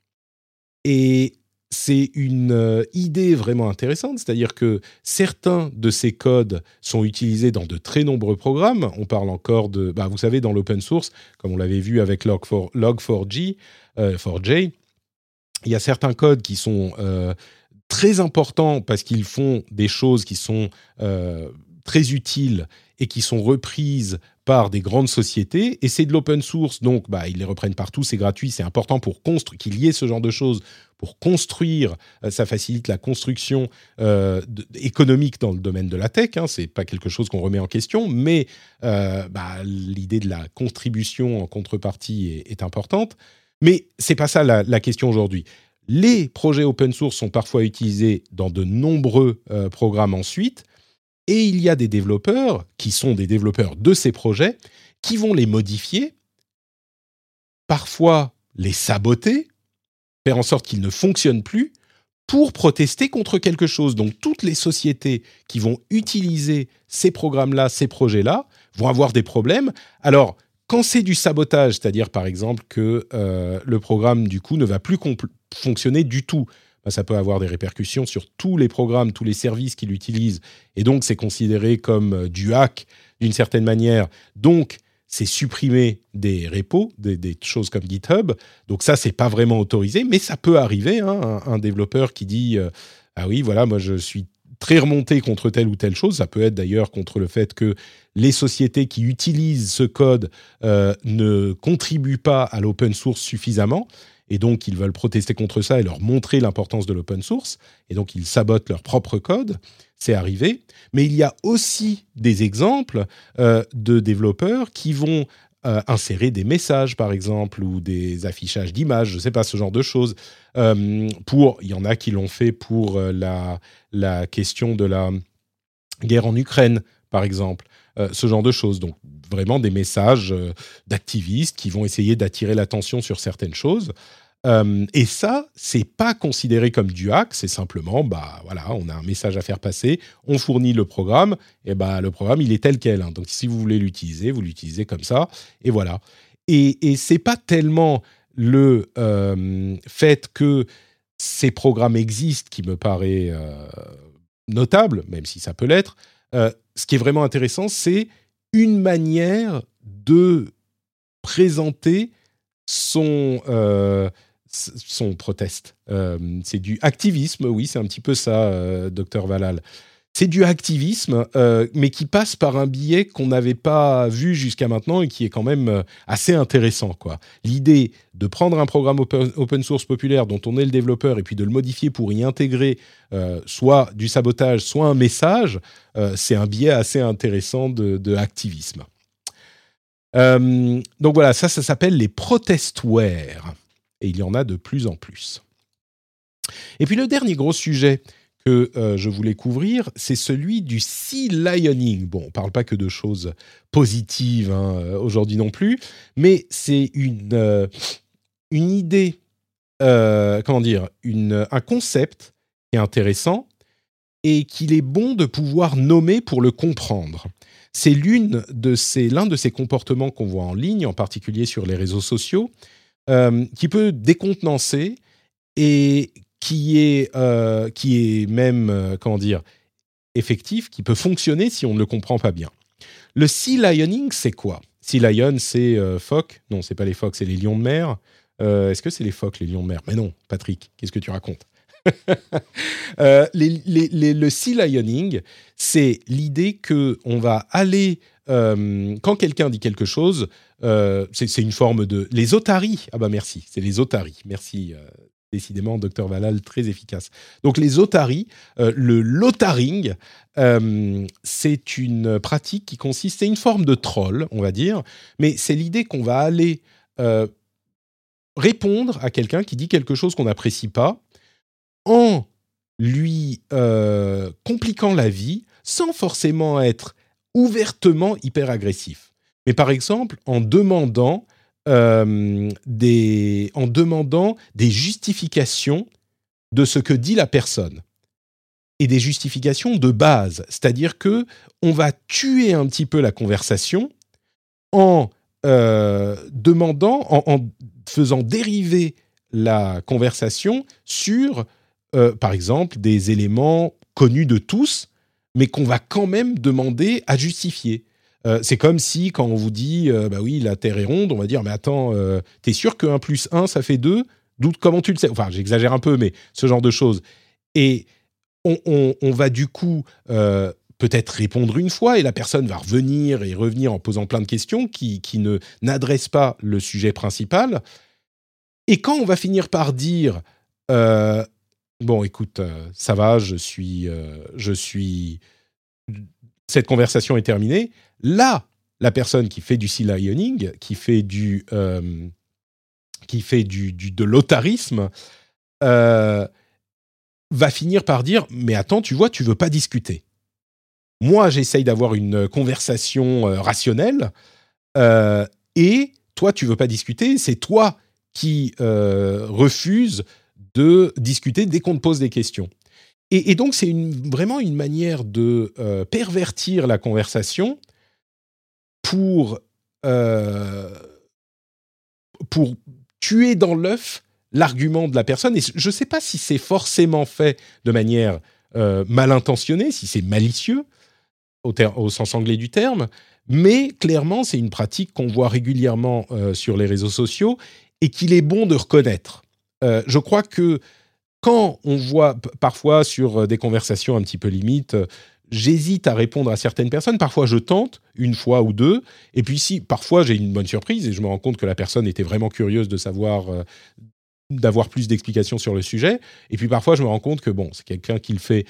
Et c'est une euh, idée vraiment intéressante, c'est-à-dire que certains de ces codes sont utilisés dans de très nombreux programmes. On parle encore de, bah, vous savez, dans l'open source, comme on l'avait vu avec Log4j, euh, il y a certains codes qui sont euh, très importants parce qu'ils font des choses qui sont très utiles et qui sont reprises par des grandes sociétés. Et c'est de l'open source, donc bah, ils les reprennent partout, c'est gratuit, c'est important pour qu'il y ait ce genre de choses pour construire, euh, ça facilite la construction euh, économique dans le domaine de la tech. Hein, c'est pas quelque chose qu'on remet en question, mais euh, bah, l'idée de la contribution en contrepartie est, importante. Mais c'est pas ça la, question aujourd'hui. Les projets open source sont parfois utilisés dans de nombreux programmes ensuite, et il y a des développeurs qui sont des développeurs de ces projets qui vont les modifier, parfois les saboter, faire en sorte qu'il ne fonctionne plus pour protester contre quelque chose. Donc toutes les sociétés qui vont utiliser ces programmes-là, ces projets-là, vont avoir des problèmes. Alors, quand c'est du sabotage, c'est-à-dire par exemple que euh, le programme du coup ne va plus fonctionner du tout, bah, ça peut avoir des répercussions sur tous les programmes, tous les services qu'il utilise, et donc c'est considéré comme euh, du hack d'une certaine manière. Donc c'est supprimer des repos, des, choses comme GitHub. Donc ça, c'est pas vraiment autorisé, mais ça peut arriver. Hein, un, développeur qui dit euh, ah oui, voilà, moi je suis très remonté contre telle ou telle chose. Ça peut être d'ailleurs contre le fait que les sociétés qui utilisent ce code euh, ne contribuent pas à l'open source suffisamment. Et donc, ils veulent protester contre ça et leur montrer l'importance de l'open source. Et donc, ils sabotent leur propre code c'est arrivé. Mais il y a aussi des exemples euh, de développeurs qui vont euh, insérer des messages, par exemple, ou des affichages d'images, je ne sais pas, ce genre de choses. Euh, pour, il y en a qui l'ont fait pour la, la question de la guerre en Ukraine, par exemple. ce genre de choses. Donc, vraiment des messages d'activistes qui vont essayer d'attirer l'attention sur certaines choses. Euh, et ça, c'est pas considéré comme du hack, c'est simplement, bah voilà, on a un message à faire passer, on fournit le programme, et bah le programme il est tel quel. Hein. Donc si vous voulez l'utiliser, vous l'utilisez comme ça, et voilà. Et, et c'est pas tellement le euh, fait que ces programmes existent qui me paraît euh, notable, même si ça peut l'être. ce qui est vraiment intéressant, c'est une manière de présenter son son proteste. c'est du activisme, oui, c'est un petit peu ça, docteur Valal c'est du activisme, euh, mais qui passe par un biais qu'on n'avait pas vu jusqu'à maintenant et qui est quand même euh, assez intéressant. quoi. L'idée de prendre un programme open, source populaire dont on est le développeur et puis de le modifier pour y intégrer euh, soit du sabotage, soit un message, c'est un biais assez intéressant de, de activisme. donc voilà, ça, ça s'appelle les protestwares. Et il y en a de plus en plus. Et puis le dernier gros sujet que euh, je voulais couvrir, c'est celui du sea lioning. Bon, on parle pas que de choses positives hein, euh, aujourd'hui non plus, mais c'est une, euh, une idée, comment dire, une, un concept qui est intéressant et qu'il est bon de pouvoir nommer pour le comprendre. C'est l'une de l'un de ces comportements qu'on voit en ligne, en particulier sur les réseaux sociaux, qui peut décontenancer et qui est, euh, qui est même, euh, comment dire, effectif, qui peut fonctionner si on ne le comprend pas bien. Le sea lioning, c'est quoi? Sea lion, c'est euh, phoque. Non, c'est pas les phoques, c'est les lions de mer. Est-ce que c'est les phoques, les lions de mer? Mais non, Patrick, qu'est-ce que tu racontes? Le sea lioning, c'est l'idée que on va aller quand quelqu'un dit quelque chose, c'est une forme de les otaries. Ah bah merci, c'est les otaries. Merci décidément, docteur Valal, très efficace. Donc les otaries, euh, le lotaring, euh, c'est une pratique qui consiste, c'est une forme de troll, on va dire, mais c'est l'idée qu'on va aller euh, répondre à quelqu'un qui dit quelque chose qu'on n'apprécie pas en lui compliquant la vie sans forcément être ouvertement hyper agressif. Mais par exemple, en demandant euh, des, en demandant des justifications de ce que dit la personne et des justifications de base, c'est-à-dire que on va tuer un petit peu la conversation en euh, demandant, en, faisant dériver la conversation sur, euh, par exemple, des éléments connus de tous, mais qu'on va quand même demander à justifier. Euh, c'est comme si, quand on vous dit, euh, bah oui, la Terre est ronde, on va dire, mais attends, euh, t'es sûr que 1 plus 1, ça fait 2 D'où, comment tu le sais? Enfin, j'exagère un peu, mais ce genre de choses. Et on, va du coup peut-être répondre une fois, et la personne va revenir et revenir en posant plein de questions qui, qui ne n'adressent pas le sujet principal. Et quand on va finir par dire, bon, écoute, ça va, je suis, je suis cette conversation est terminée. Là, la personne qui fait du sea lioning, qui fait du, euh, qui fait du, de l'otarisme, euh, va finir par dire mais attends, tu vois, tu veux pas discuter. Moi, j'essaye d'avoir une conversation euh, rationnelle et toi, tu veux pas discuter. C'est toi qui refuses de discuter dès qu'on te pose des questions. Et, donc, c'est vraiment une manière de euh, pervertir la conversation pour, euh, pour tuer dans l'œuf l'argument de la personne. Et je ne sais pas si c'est forcément fait de manière euh, mal intentionnée, si c'est malicieux au, au, sens anglais du terme, mais clairement, c'est une pratique qu'on voit régulièrement sur les réseaux sociaux et qu'il est bon de reconnaître. je crois que quand on voit parfois sur euh, des conversations un petit peu limites, euh, j'hésite à répondre à certaines personnes. Parfois, je tente une fois ou deux. Et puis, si parfois j'ai une bonne surprise et je me rends compte que la personne était vraiment curieuse de savoir, euh, d'avoir plus d'explications sur le sujet. Et puis, parfois, je me rends compte que bon, c'est quelqu'un qui le fait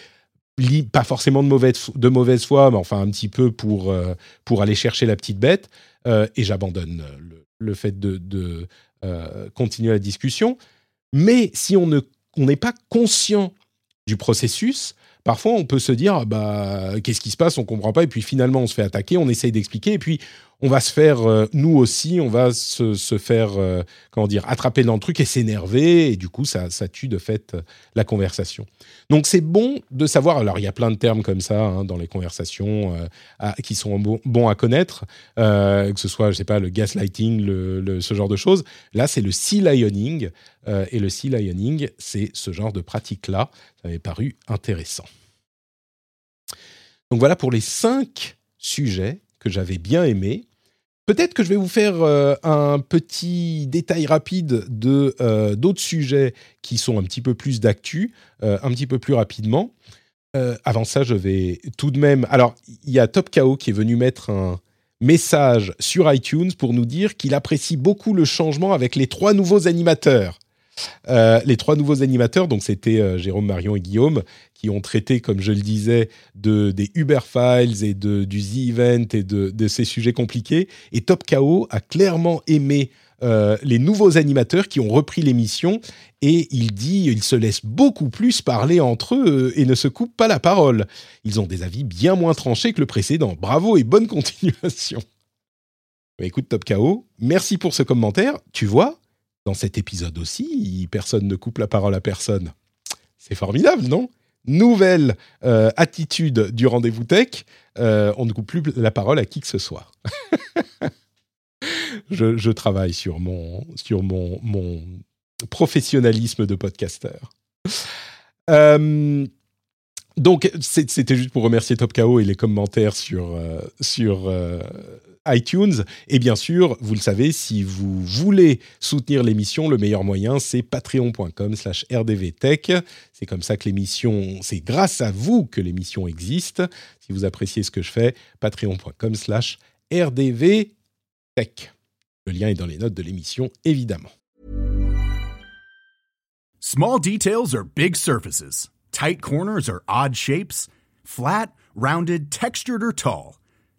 pas forcément de mauvaise, de foi, mais enfin un petit peu pour, pour aller chercher la petite bête. et j'abandonne le, fait de, de continuer la discussion. Mais si on ne on n'est pas conscient du processus, parfois on peut se dire ah bah qu'est-ce qui se passe, on comprend pas. Et puis finalement on se fait attaquer, on essaye d'expliquer. Et puis on va se faire euh, nous aussi, on va se, faire euh, comment dire attraper dans le truc et s'énerver et du coup ça, ça tue de fait euh, la conversation. Donc c'est bon de savoir. Alors il y a plein de termes comme ça hein, dans les conversations qui sont bons à connaître, que ce soit je sais pas le gaslighting, ce genre de choses. Là c'est le sea lioning et le sea lioning c'est ce genre de pratique là. Ça m'est paru intéressant. Donc voilà pour les cinq sujets que j'avais bien aimés. Peut-être que je vais vous faire euh, un petit détail rapide de euh, d'autres sujets qui sont un petit peu plus d'actu, euh, un petit peu plus rapidement. avant ça, je vais tout de même. Alors, il y a Top KO qui est venu mettre un message sur iTunes pour nous dire qu'il apprécie beaucoup le changement avec les trois nouveaux animateurs. Les trois nouveaux animateurs, donc c'était Jérôme, Marion et Guillaume, qui ont traité, comme je le disais, de, des Uber Files et de, du Z-Event et de, ces sujets compliqués. Et Top KO a clairement aimé euh, les nouveaux animateurs qui ont repris l'émission et il dit il se laisse beaucoup plus parler entre eux et ne se coupe pas la parole. Ils ont des avis bien moins tranchés que le précédent. Bravo et bonne continuation. Bah, écoute Top KO, merci pour ce commentaire. Tu vois, dans cet épisode aussi, personne ne coupe la parole à personne. C'est formidable, non? Nouvelle euh, attitude du rendez-vous tech, euh, on ne coupe plus la parole à qui que ce soit. je, travaille sur mon, sur mon, mon professionnalisme de podcasteur. Euh, donc, c'était juste pour remercier Top KO et les commentaires sur, sur iTunes. Et bien sûr, vous le savez, si vous voulez soutenir l'émission, le meilleur moyen, c'est patreon.com slash rdvtech. C'est comme ça que l'émission, c'est grâce à vous que l'émission existe. Si vous appréciez ce que je fais, patreon.com slash rdvtech. Le lien est dans les notes de l'émission, évidemment. Small details are big surfaces. Tight corners are odd shapes. Flat, rounded, textured or tall.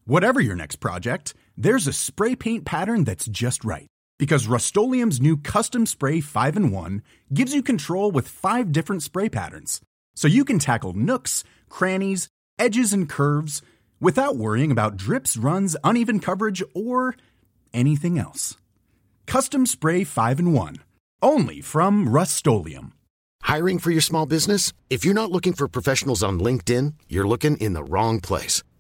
Whatever your next project, there's a spray paint pattern that's just right. Because Rust new Custom Spray 5 in 1 gives you control with five different spray patterns. So you can tackle nooks, crannies, edges, and curves without worrying about drips, runs, uneven coverage, or anything else. Custom Spray 5 in 1. Only from Rust Hiring for your small business? If you're not looking for professionals on LinkedIn, you're looking in the wrong place.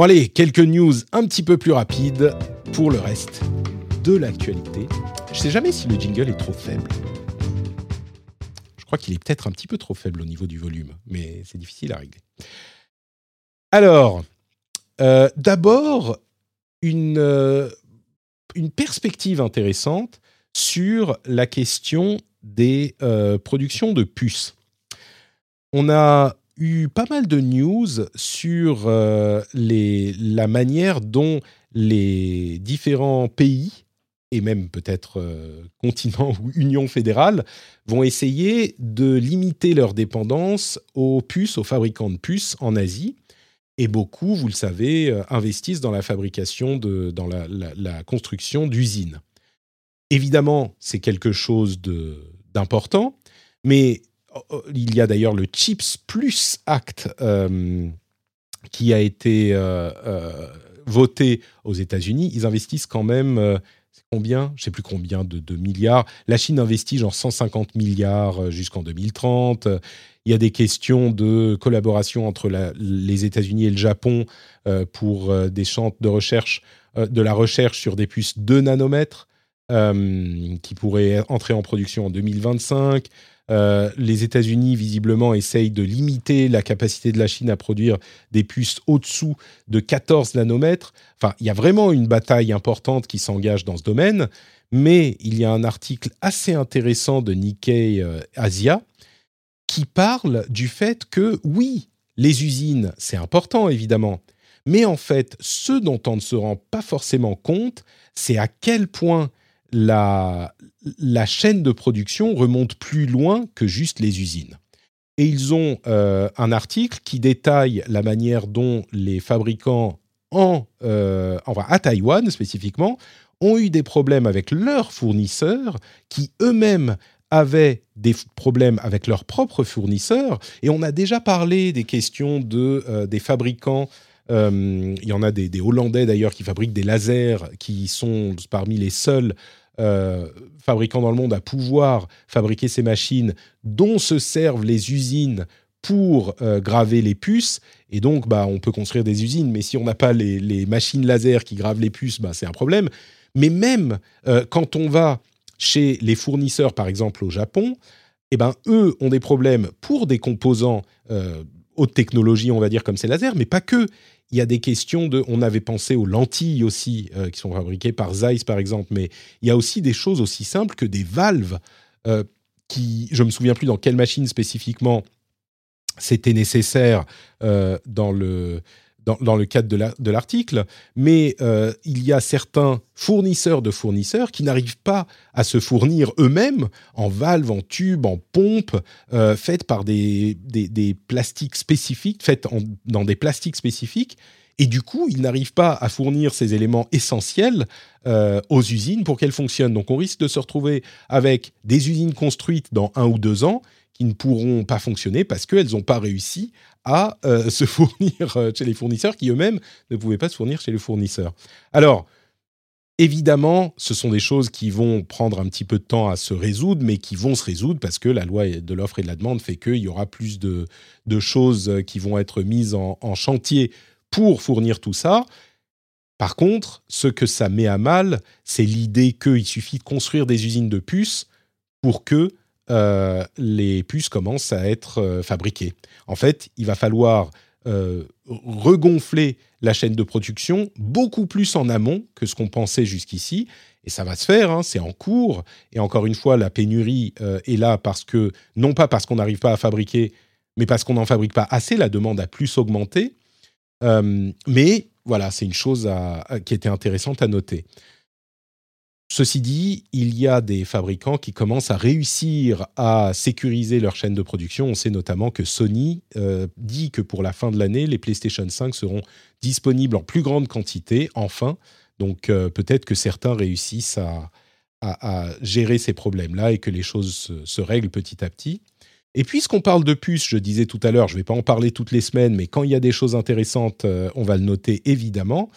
Bon allez, quelques news un petit peu plus rapides pour le reste de l'actualité. Je sais jamais si le jingle est trop faible. Je crois qu'il est peut-être un petit peu trop faible au niveau du volume, mais c'est difficile à régler. Alors, euh, d'abord, une, euh, une perspective intéressante sur la question des euh, productions de puces. On a eu pas mal de news sur euh, les, la manière dont les différents pays et même peut-être euh, continents ou union fédérale vont essayer de limiter leur dépendance aux puces, aux fabricants de puces en Asie. Et beaucoup, vous le savez, euh, investissent dans la fabrication, de, dans la, la construction d'usines. Évidemment, c'est quelque chose d'important, mais il y a d'ailleurs le Chips Plus Act euh, qui a été euh, euh, voté aux États-Unis. Ils investissent quand même combien? Je ne sais plus combien de, milliards. La Chine investit genre 150 milliards jusqu'en 2030. Il y a des questions de collaboration entre les États-Unis et le Japon pour des champs de recherche, de la recherche sur des puces 2 nanomètres qui pourraient entrer en production en 2025. Euh, les États-Unis, visiblement, essayent de limiter la capacité de la Chine à produire des puces au-dessous de 14 nanomètres. Enfin, il y a vraiment une bataille importante qui s'engage dans ce domaine. Mais il y a un article assez intéressant de Nikkei euh, Asia qui parle du fait que, oui, les usines, c'est important, évidemment. Mais en fait, ce dont on ne se rend pas forcément compte, c'est à quel point la, chaîne de production remonte plus loin que juste les usines. Et ils ont euh, un article qui détaille la manière dont les fabricants en, euh, à Taïwan spécifiquement, ont eu des problèmes avec leurs fournisseurs qui eux-mêmes avaient des problèmes avec leurs propres fournisseurs. Et on a déjà parlé des questions de, euh, des fabricants il y en a des Hollandais d'ailleurs qui fabriquent des lasers qui sont parmi les seuls fabricants dans le monde à pouvoir fabriquer ces machines dont se servent les usines pour graver les puces. Et donc, bah, on peut construire des usines, mais si on n'a pas les, machines laser qui gravent les puces, bah, c'est un problème. Mais même quand on va chez les fournisseurs, par exemple au Japon, eh ben, eux ont des problèmes pour des composants euh, haute technologie, on va dire, comme ces lasers, mais pas que. Il y a des questions de. On avait pensé aux lentilles aussi, euh, qui sont fabriquées par Zeiss, par exemple, mais il y a aussi des choses aussi simples que des valves euh, qui. Je me souviens plus dans quelle machine spécifiquement c'était nécessaire dans le dans, le cadre de l'article, mais euh, il y a certains fournisseurs de fournisseurs qui n'arrivent pas à se fournir eux-mêmes en valves, en tubes, en pompes, euh, faites par des, des, plastiques spécifiques, faites dans des plastiques spécifiques. Et du coup, ils n'arrivent pas à fournir ces éléments essentiels euh, aux usines pour qu'elles fonctionnent. Donc on risque de se retrouver avec des usines construites dans un ou deux ans qui ne pourront pas fonctionner parce qu'elles n'ont pas réussi à euh, se fournir euh, chez les fournisseurs qui eux-mêmes ne pouvaient pas se fournir chez les fournisseurs. Alors, évidemment, ce sont des choses qui vont prendre un petit peu de temps à se résoudre, mais qui vont se résoudre parce que la loi de l'offre et de la demande fait qu'il y aura plus de, choses qui vont être mises en chantier pour fournir tout ça. Par contre, ce que ça met à mal, c'est l'idée qu'il suffit de construire des usines de puces pour que euh, les puces commencent à être euh, fabriquées. En fait, il va falloir euh, regonfler la chaîne de production beaucoup plus en amont que ce qu'on pensait jusqu'ici. Et ça va se faire, hein, c'est en cours. Et encore une fois, la pénurie est là parce que, non pas parce qu'on n'arrive pas à fabriquer, mais parce qu'on n'en fabrique pas assez, la demande a plus augmenté. mais voilà, c'est une chose qui était intéressante à noter. Ceci dit, il y a des fabricants qui commencent à réussir à sécuriser leur chaîne de production. On sait notamment que Sony euh, dit que pour la fin de l'année, les PlayStation 5 seront disponibles en plus grande quantité, enfin. Donc euh, peut-être que certains réussissent à, gérer ces problèmes-là et que les choses se, règlent petit à petit. Et puisqu'on parle de puces, je disais tout à l'heure, je ne vais pas en parler toutes les semaines, mais quand il y a des choses intéressantes, euh, on va le noter évidemment.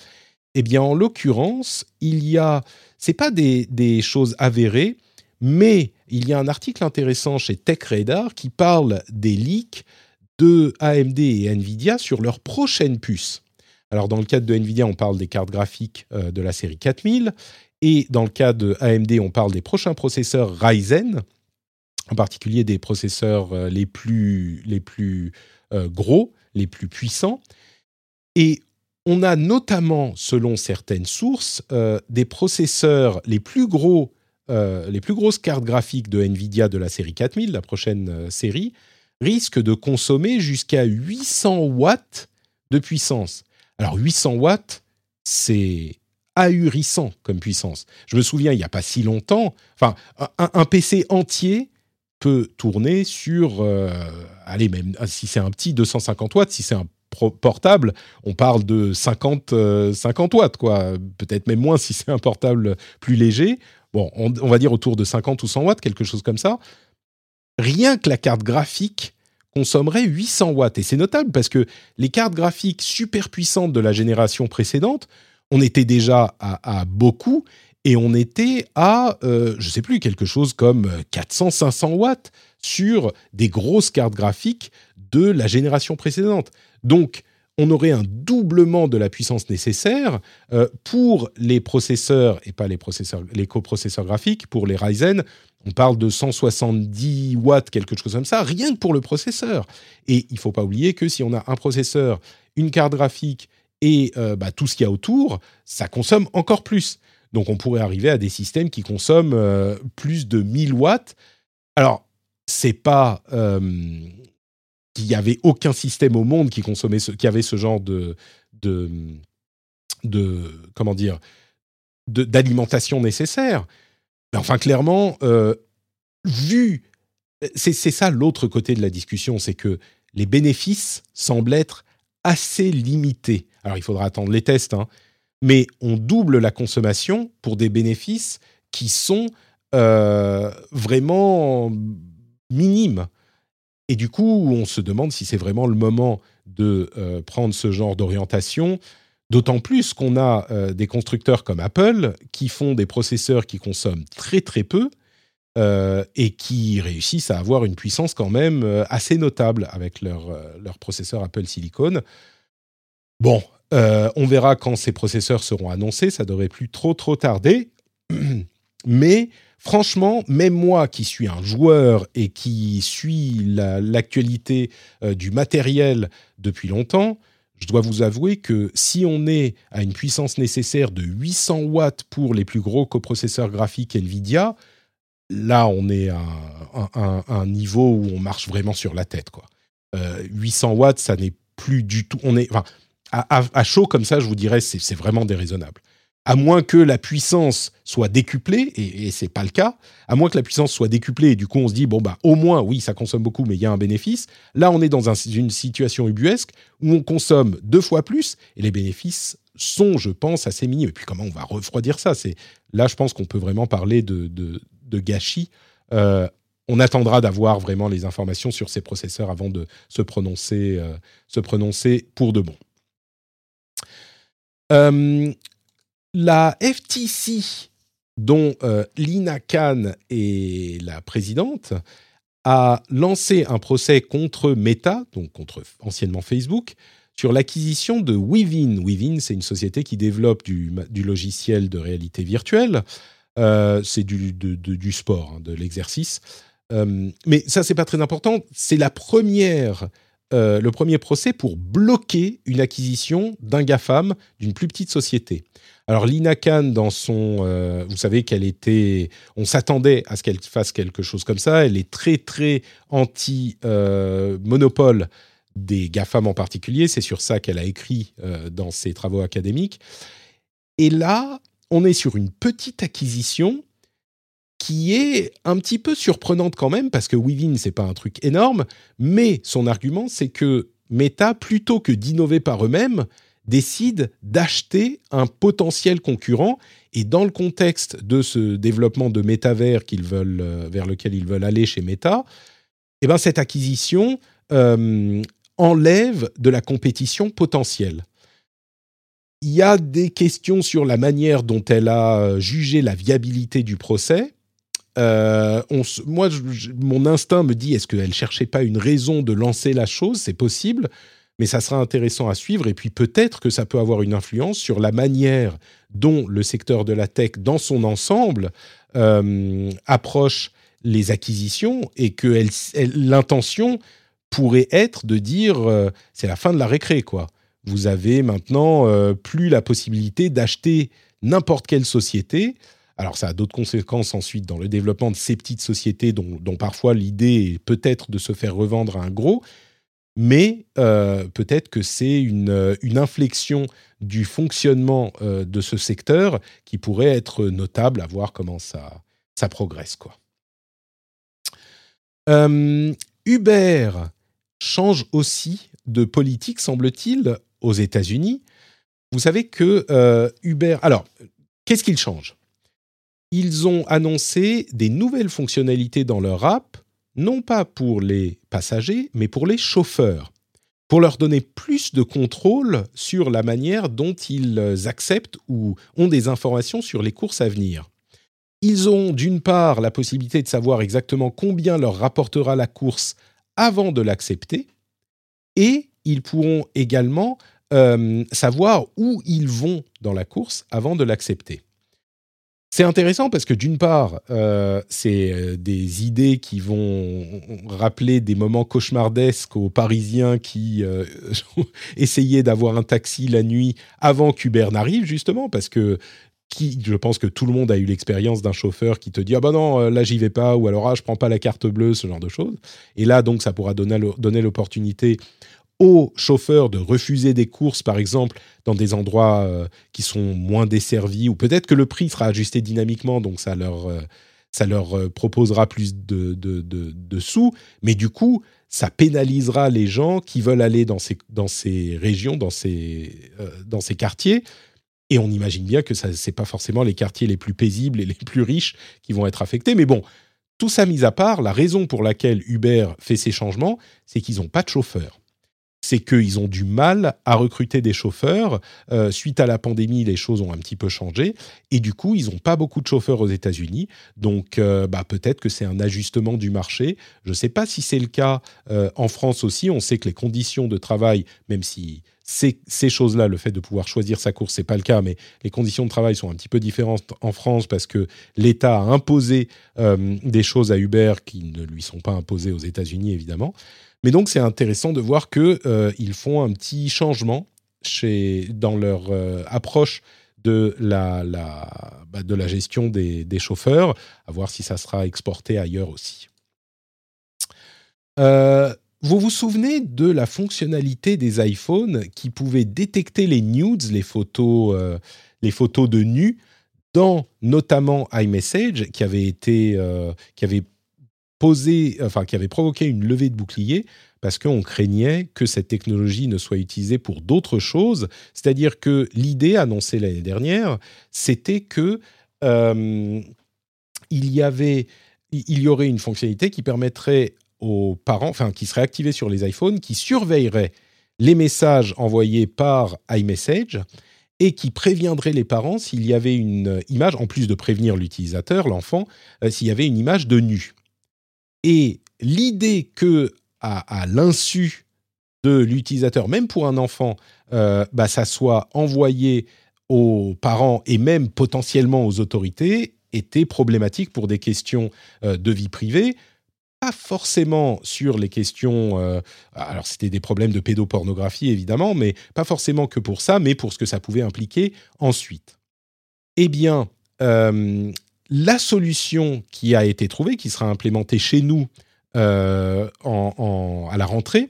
Eh bien, en l'occurrence, il y a, c'est pas des, choses avérées, mais il y a un article intéressant chez TechRadar qui parle des leaks de AMD et Nvidia sur leurs prochaines puces. Alors, dans le cadre de Nvidia, on parle des cartes graphiques euh, de la série 4000, et dans le cas de AMD, on parle des prochains processeurs Ryzen, en particulier des processeurs euh, les plus, les plus euh, gros, les plus puissants. Et on a notamment, selon certaines sources, euh, des processeurs les plus gros, euh, les plus grosses cartes graphiques de Nvidia de la série 4000, la prochaine euh, série, risquent de consommer jusqu'à 800 watts de puissance. Alors 800 watts, c'est ahurissant comme puissance. Je me souviens, il n'y a pas si longtemps, un, PC entier peut tourner sur, allez, même si c'est un petit 250 watts, si c'est un portable, on parle de 50, 50 euh, watts, quoi. Peut-être même moins si c'est un portable plus léger. Bon, on, va dire autour de 50 ou 100 watts, quelque chose comme ça. Rien que la carte graphique consommerait 800 watts. Et c'est notable parce que les cartes graphiques super puissantes de la génération précédente, on était déjà à, beaucoup et on était à, euh, je ne sais plus, quelque chose comme 400-500 watts sur des grosses cartes graphiques de la génération précédente. Donc, on aurait un doublement de la puissance nécessaire euh, pour les processeurs, et pas les, processeurs, les coprocesseurs graphiques, pour les Ryzen. On parle de 170 watts, quelque chose comme ça, rien que pour le processeur. Et il ne faut pas oublier que si on a un processeur, une carte graphique et euh, bah, tout ce qu'il y a autour, ça consomme encore plus. Donc on pourrait arriver à des systèmes qui consomment euh, plus de 1000 watts. Alors, c'est pas qu'il n'y avait aucun système au monde qui consommait ce, qui avait ce genre de, de, de comment dire, d'alimentation nécessaire. Mais enfin, clairement, euh, vu, c'est ça l'autre côté de la discussion, c'est que les bénéfices semblent être assez limités. Alors, il faudra attendre les tests, hein, mais on double la consommation pour des bénéfices qui sont euh, vraiment minimes. Et du coup, on se demande si c'est vraiment le moment de euh, prendre ce genre d'orientation. D'autant plus qu'on a euh, des constructeurs comme Apple qui font des processeurs qui consomment très très peu euh, et qui réussissent à avoir une puissance quand même assez notable avec leur, leur processeur Apple Silicon. Bon, on verra quand ces processeurs seront annoncés, ça devrait plus trop trop tarder. Mais franchement, même moi qui suis un joueur et qui suis l'actualité du matériel depuis longtemps, je dois vous avouer que si on est à une puissance nécessaire de 800 watts pour les plus gros coprocesseurs graphiques NVIDIA, là, on est à un, niveau où on marche vraiment sur la tête. Quoi. 800 euh, watts, ça n'est plus du tout... On est, à, chaud comme ça, je vous dirais, c'est vraiment déraisonnable à moins que la puissance soit décuplée, et, et c'est pas le cas, à moins que la puissance soit décuplée, et du coup on se dit, bon bah au moins, oui, ça consomme beaucoup, mais il y a un bénéfice. Là, on est dans une situation ubuesque où on consomme deux fois plus, et les bénéfices sont, je pense, assez minimes. Et puis comment on va refroidir ça? C'est Là, je pense qu'on peut vraiment parler de, gâchis. Euh, on attendra d'avoir vraiment les informations sur ces processeurs avant de se prononcer, euh, se prononcer pour de bon. Euh, la FTC, dont euh, Lina Khan est la présidente, a lancé un procès contre Meta, donc contre anciennement Facebook, sur l'acquisition de Weavin. Weavin, c'est une société qui développe du, logiciel de réalité virtuelle. Euh, c'est du, sport, hein, de l'exercice. Euh, mais ça, c'est pas très important. C'est la première, le premier procès pour bloquer une acquisition d'un GAFAM d'une plus petite société. Alors Lina Khan, dans son, euh, vous savez qu'elle était, on s'attendait à ce qu'elle fasse quelque chose comme ça. Elle est très très anti euh, des GAFAM en particulier. C'est sur ça qu'elle a écrit euh, dans ses travaux académiques. Et là, on est sur une petite acquisition qui est un petit peu surprenante quand même parce que Weaving c'est pas un truc énorme, mais son argument c'est que Meta plutôt que d'innover par eux-mêmes décident d'acheter un potentiel concurrent. Et dans le contexte de ce développement de métavers qu'ils veulent, euh, vers lequel ils veulent aller chez Meta, eh ben cette acquisition euh, enlève de la compétition potentielle. Il y a des questions sur la manière dont elle a euh, jugé la viabilité du procès. moi, mon instinct me dit est-ce qu'elle cherchait pas une raison de lancer la chose? C'est possible mais ça sera intéressant à suivre et puis peut-être que ça peut avoir une influence sur la manière dont le secteur de la tech dans son ensemble euh, approche les acquisitions et que l'intention pourrait être de dire euh, c'est la fin de la récré quoi. Vous avez maintenant euh, plus la possibilité d'acheter n'importe quelle société. Alors ça a d'autres conséquences ensuite dans le développement de ces petites sociétés dont, dont parfois l'idée est peut-être de se faire revendre à un gros, mais euh, peut-être que c'est une, euh, inflexion du fonctionnement euh, de ce secteur qui pourrait être notable à voir comment ça, ça progresse. Quoi. Uber change aussi de politique, semble-t-il, aux États-Unis. Vous savez que Uber... Alors, qu'est-ce qu'ils changent? Ils ont annoncé des nouvelles fonctionnalités dans leur app non pas pour les passagers, mais pour les chauffeurs, pour leur donner plus de contrôle sur la manière dont ils acceptent ou ont des informations sur les courses à venir. Ils ont d'une part la possibilité de savoir exactement combien leur rapportera la course avant de l'accepter, et ils pourront également euh, savoir où ils vont dans la course avant de l'accepter. C'est intéressant parce que d'une part, euh, c'est euh, des idées qui vont rappeler des moments cauchemardesques aux Parisiens qui euh, essayaient d'avoir un taxi la nuit avant qu'Uber n'arrive, justement, parce que qui, je pense que tout le monde a eu l'expérience d'un chauffeur qui te dit ah bah non là j'y vais pas ou alors ah je prends pas la carte bleue ce genre de choses. Et là donc ça pourra donner l'opportunité aux chauffeurs de refuser des courses, par exemple, dans des endroits euh, qui sont moins desservis, ou peut-être que le prix sera ajusté dynamiquement, donc ça leur, euh, ça leur euh, proposera plus de, de, sous, mais du coup, ça pénalisera les gens qui veulent aller dans ces, dans ces régions, dans ces, dans ces quartiers. Et on imagine bien que ce n'est pas forcément les quartiers les plus paisibles et les plus riches qui vont être affectés. Mais bon, tout ça mis à part, la raison pour laquelle Uber fait ces changements, c'est qu'ils n'ont pas de chauffeurs. C'est qu'ils ont du mal à recruter des chauffeurs. Euh, suite à la pandémie, les choses ont un petit peu changé. Et du coup, ils n'ont pas beaucoup de chauffeurs aux États-Unis. Donc, euh, bah, peut-être que c'est un ajustement du marché. Je ne sais pas si c'est le cas euh, en France aussi. On sait que les conditions de travail, même si ces, choses-là, le fait de pouvoir choisir sa course, c'est pas le cas, mais les conditions de travail sont un petit peu différentes en France parce que l'État a imposé des choses à Uber qui ne lui sont pas imposées aux États-Unis, évidemment. Mais donc c'est intéressant de voir que euh, font un petit changement dans leur euh, approche de la, la bah, de la gestion des, des, chauffeurs, à voir si ça sera exporté ailleurs aussi. Euh, vous vous souvenez de la fonctionnalité des iPhones qui pouvait détecter les nudes, les photos, les photos de nus, dans notamment iMessage, qui avait été, qui avait enfin, qui avait provoqué une levée de bouclier parce qu'on craignait que cette technologie ne soit utilisée pour d'autres choses. C'est-à-dire que l'idée annoncée l'année dernière, c'était que euh, il y avait, il y aurait une fonctionnalité qui permettrait aux parents, enfin, qui serait activée sur les iPhones, qui surveillerait les messages envoyés par iMessage et qui préviendrait les parents s'il y avait une image, en plus de prévenir l'utilisateur, l'enfant, euh, s'il y avait une image de nu. Et l'idée que, à, l'insu de l'utilisateur, même pour un enfant, euh, bah, ça soit envoyé aux parents et même potentiellement aux autorités était problématique pour des questions euh, de vie privée, pas forcément sur les questions. Euh, alors, c'était des problèmes de pédopornographie, évidemment, mais pas forcément que pour ça, mais pour ce que ça pouvait impliquer ensuite. Eh bien, la solution qui a été trouvée, qui sera implémentée chez nous euh, à la rentrée,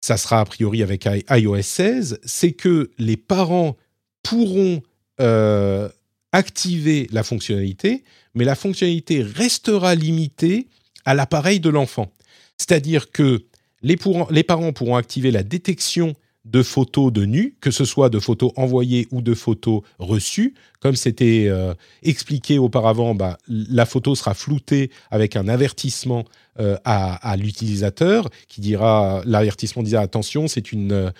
ça sera a priori avec iOS 16, c'est que les parents pourront euh, activer la fonctionnalité, mais la fonctionnalité restera limitée à l'appareil de l'enfant. C'est-à-dire que les, parents pourront activer la détection de photos de nus, que ce soit de photos envoyées ou de photos reçues. Comme c'était euh, expliqué auparavant, bah, la photo sera floutée avec un avertissement euh, à, l'utilisateur qui dira, l'avertissement dira attention, c'est une euh,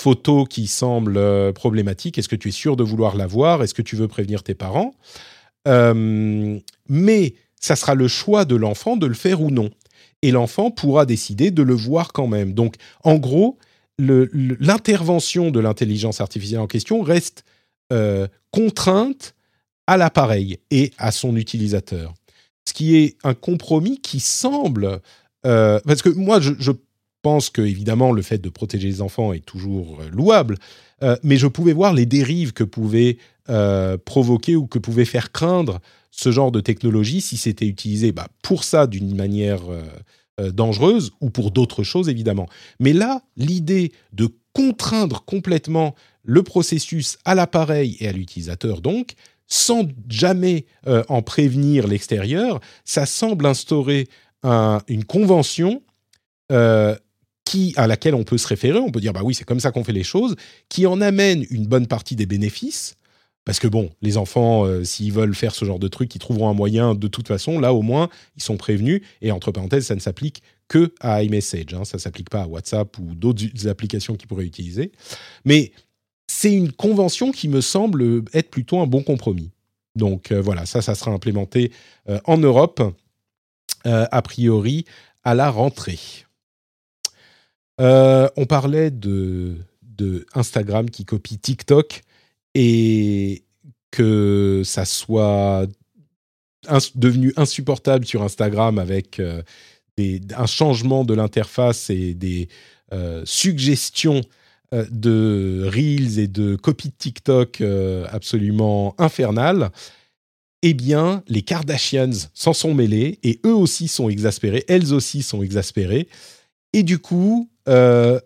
photo qui semble problématique. Est-ce que tu es sûr de vouloir la voir? Est-ce que tu veux prévenir tes parents? Mais ça sera le choix de l'enfant de le faire ou non. Et l'enfant pourra décider de le voir quand même. Donc, en gros, l'intervention de l'intelligence artificielle en question reste euh, contrainte à l'appareil et à son utilisateur. Ce qui est un compromis qui semble... Euh, parce que moi, je, pense que, évidemment, le fait de protéger les enfants est toujours euh, louable, mais je pouvais voir les dérives que pouvait provoquer ou que pouvait faire craindre ce genre de technologie si c'était utilisé bah, pour ça d'une manière euh, dangereuse ou pour d'autres choses évidemment. Mais là, l'idée de contraindre complètement le processus à l'appareil et à l'utilisateur donc, sans jamais euh, en prévenir l'extérieur, ça semble instaurer une convention euh, qui, à laquelle on peut se référer, on peut dire bah oui c'est comme ça qu'on fait les choses, qui en amène une bonne partie des bénéfices, parce que bon, les enfants, euh, s'ils veulent faire ce genre de truc, ils trouveront un moyen de toute façon. Là, au moins, ils sont prévenus. Et entre parenthèses, ça ne s'applique que à iMessage. Hein. Ça ne s'applique pas à WhatsApp ou d'autres applications qu'ils pourraient utiliser. Mais c'est une convention qui me semble être plutôt un bon compromis. Donc euh, voilà, ça, ça sera implémenté euh, en Europe, a priori, à la rentrée. on parlait de, de Instagram qui copie TikTok et que ça soit devenu insupportable sur Instagram avec euh, un changement de l'interface et des euh, suggestions euh, de reels et de copies de TikTok absolument infernales, eh bien, les Kardashians s'en sont mêlés et eux aussi sont exaspérés, elles aussi sont exaspérées. Et du coup, ben,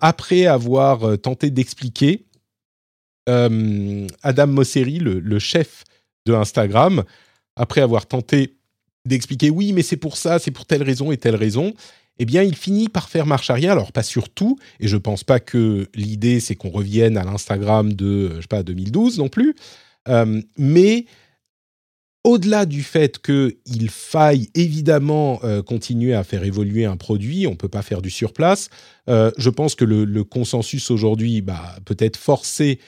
après avoir tenté d'expliquer, euh, Adam Mosseri, le, chef de Instagram, après avoir tenté d'expliquer oui, mais c'est pour ça, c'est pour telle raison et telle raison, eh bien, il finit par faire marche arrière. Alors, pas sur tout, et je pense pas que l'idée, c'est qu'on revienne à l'Instagram de, je sais pas, 2012 non plus, euh, mais au-delà du fait qu'il faille évidemment euh, continuer à faire évoluer un produit, on ne peut pas faire du surplace, euh, je pense que le, consensus aujourd'hui, bah, peut-être forcé,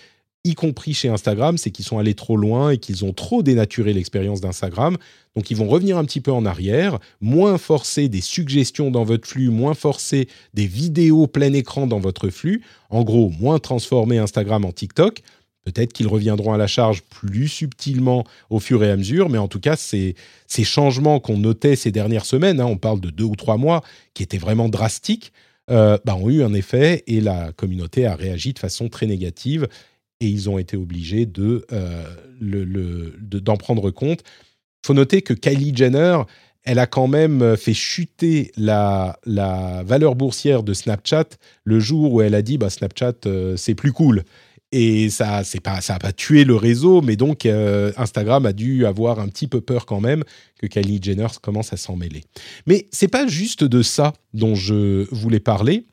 y compris chez Instagram, c'est qu'ils sont allés trop loin et qu'ils ont trop dénaturé l'expérience d'Instagram. Donc ils vont revenir un petit peu en arrière, moins forcer des suggestions dans votre flux, moins forcer des vidéos plein écran dans votre flux, en gros, moins transformer Instagram en TikTok Peut-être qu'ils reviendront à la charge plus subtilement au fur et à mesure, mais en tout cas, ces, ces changements qu'on notait ces dernières semaines, hein, on parle de deux ou trois mois, qui étaient vraiment drastiques, euh, bah, ont eu un effet et la communauté a réagi de façon très négative et ils ont été obligés de, euh, d'en prendre compte. Il faut noter que Kylie Jenner, elle a quand même fait chuter la, la valeur boursière de Snapchat le jour où elle a dit bah, Snapchat, euh, c'est plus cool. Et ça, c'est pas, ça a tué le réseau, mais donc euh, Instagram a dû avoir un petit peu peur quand même que Kylie Jenner commence à s'en mêler. Mais c'est pas juste de ça dont je voulais parler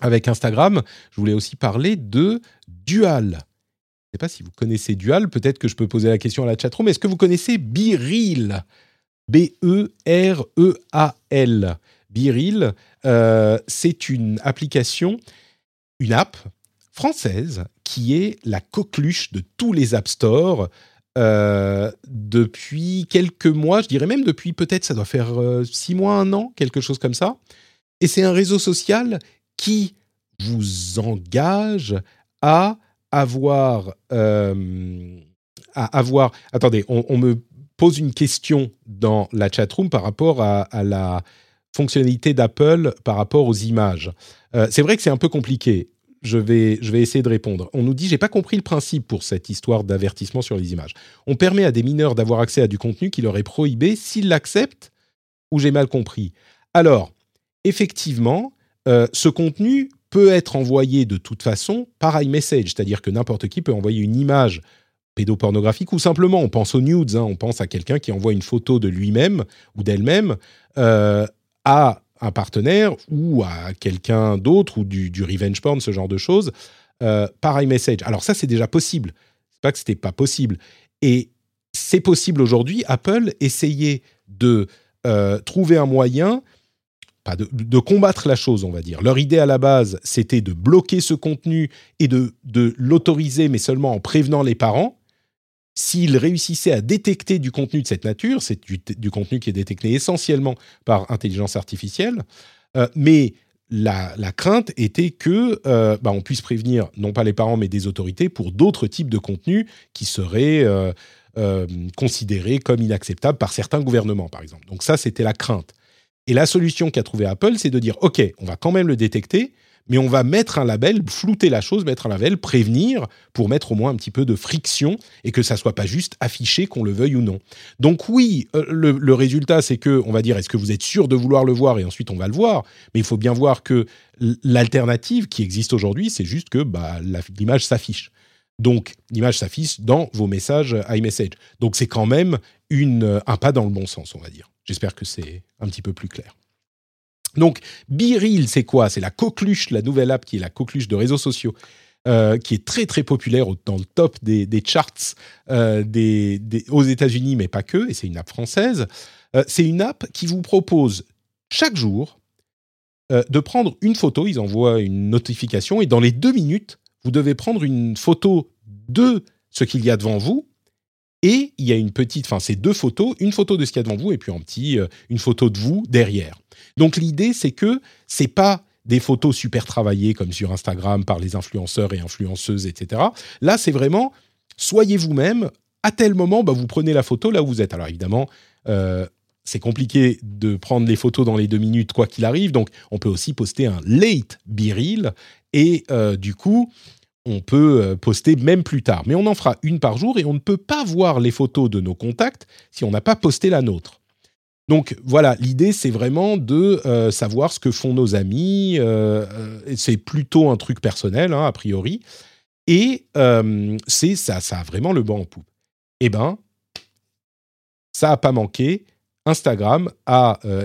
avec Instagram. Je voulais aussi parler de Dual. Je ne sais pas si vous connaissez Dual. Peut-être que je peux poser la question à la chatroom. Est-ce que vous connaissez BeReal B-E-R-E-A-L. BeReal, euh, c'est une application, une app française qui est la coqueluche de tous les App Store euh, depuis quelques mois, je dirais même depuis peut-être, ça doit faire euh, six mois, un an, quelque chose comme ça. Et c'est un réseau social qui vous engage à avoir, euh, à avoir. Attendez, on, me pose une question dans la chatroom par rapport à, la fonctionnalité d'Apple par rapport aux images. c'est vrai que c'est un peu compliqué je vais, je vais essayer de répondre. On nous dit, j'ai pas compris le principe pour cette histoire d'avertissement sur les images. On permet à des mineurs d'avoir accès à du contenu qui leur est prohibé s'ils l'acceptent ou j'ai mal compris. Alors, effectivement, euh, ce contenu peut être envoyé de toute façon par iMessage, c'est-à-dire que n'importe qui peut envoyer une image pédopornographique ou simplement, on pense aux nudes, hein, on pense à quelqu'un qui envoie une photo de lui-même ou d'elle-même euh, à un partenaire ou à quelqu'un d'autre ou du, revenge porn, ce genre de choses, euh, par iMessage. Alors ça, c'est déjà possible. C'est pas que c'était pas possible. Et c'est possible aujourd'hui. Apple essayait de euh, trouver un moyen, de, combattre la chose, on va dire. Leur idée à la base, c'était de bloquer ce contenu et de, de l'autoriser, mais seulement en prévenant les parents s'ils réussissaient à détecter du contenu de cette nature, c'est du, contenu qui est détecté essentiellement par intelligence artificielle, euh, mais la, crainte était que euh, bah, on puisse prévenir non pas les parents mais des autorités pour d'autres types de contenus qui seraient euh, considérés comme inacceptables par certains gouvernements, par exemple. Donc ça, c'était la crainte. Et la solution qu'a trouvée Apple, c'est de dire, OK, on va quand même le détecter, mais on va mettre un label, flouter la chose, mettre un label, prévenir pour mettre au moins un petit peu de friction et que ça soit pas juste affiché qu'on le veuille ou non. Donc oui, euh, le, résultat c'est que on va dire est-ce que vous êtes sûr de vouloir le voir et ensuite on va le voir, mais il faut bien voir que l'alternative qui existe aujourd'hui, c'est juste que bah, l'image s'affiche. Donc, l'image s'affiche dans vos messages iMessage. Donc, c'est quand même une, un pas dans le bon sens, on va dire. J'espère que c'est un petit peu plus clair. Donc, BeReal, c'est quoi? C'est la coqueluche, la nouvelle app qui est la coqueluche de réseaux sociaux, euh, qui est très très populaire dans le top des, charts euh, aux États-Unis, mais pas que, et c'est une app française. Euh, c'est une app qui vous propose chaque jour de prendre une photo, ils envoient une notification, et dans les deux minutes, vous devez prendre une photo de ce qu'il y a devant vous, et il y a une petite, enfin c'est deux photos, une photo de ce qu'il y a devant vous, et puis en petit, une photo de vous derrière. Donc l'idée, c'est que c'est pas des photos super travaillées comme sur Instagram par les influenceurs et influenceuses, etc. Là, c'est vraiment soyez vous-même. À tel moment, bah, vous prenez la photo là où vous êtes. Alors évidemment, euh, c'est compliqué de prendre les photos dans les deux minutes quoi qu'il arrive. Donc on peut aussi poster un late biril et euh, du coup on peut euh, poster même plus tard. Mais on en fera une par jour et on ne peut pas voir les photos de nos contacts si on n'a pas posté la nôtre. Donc voilà, l'idée c'est vraiment de euh, savoir ce que font nos amis. Euh, c'est plutôt un truc personnel hein, a priori, et c'est ça, ça a vraiment le banc en poupe. Eh ben, ça a pas manqué. Instagram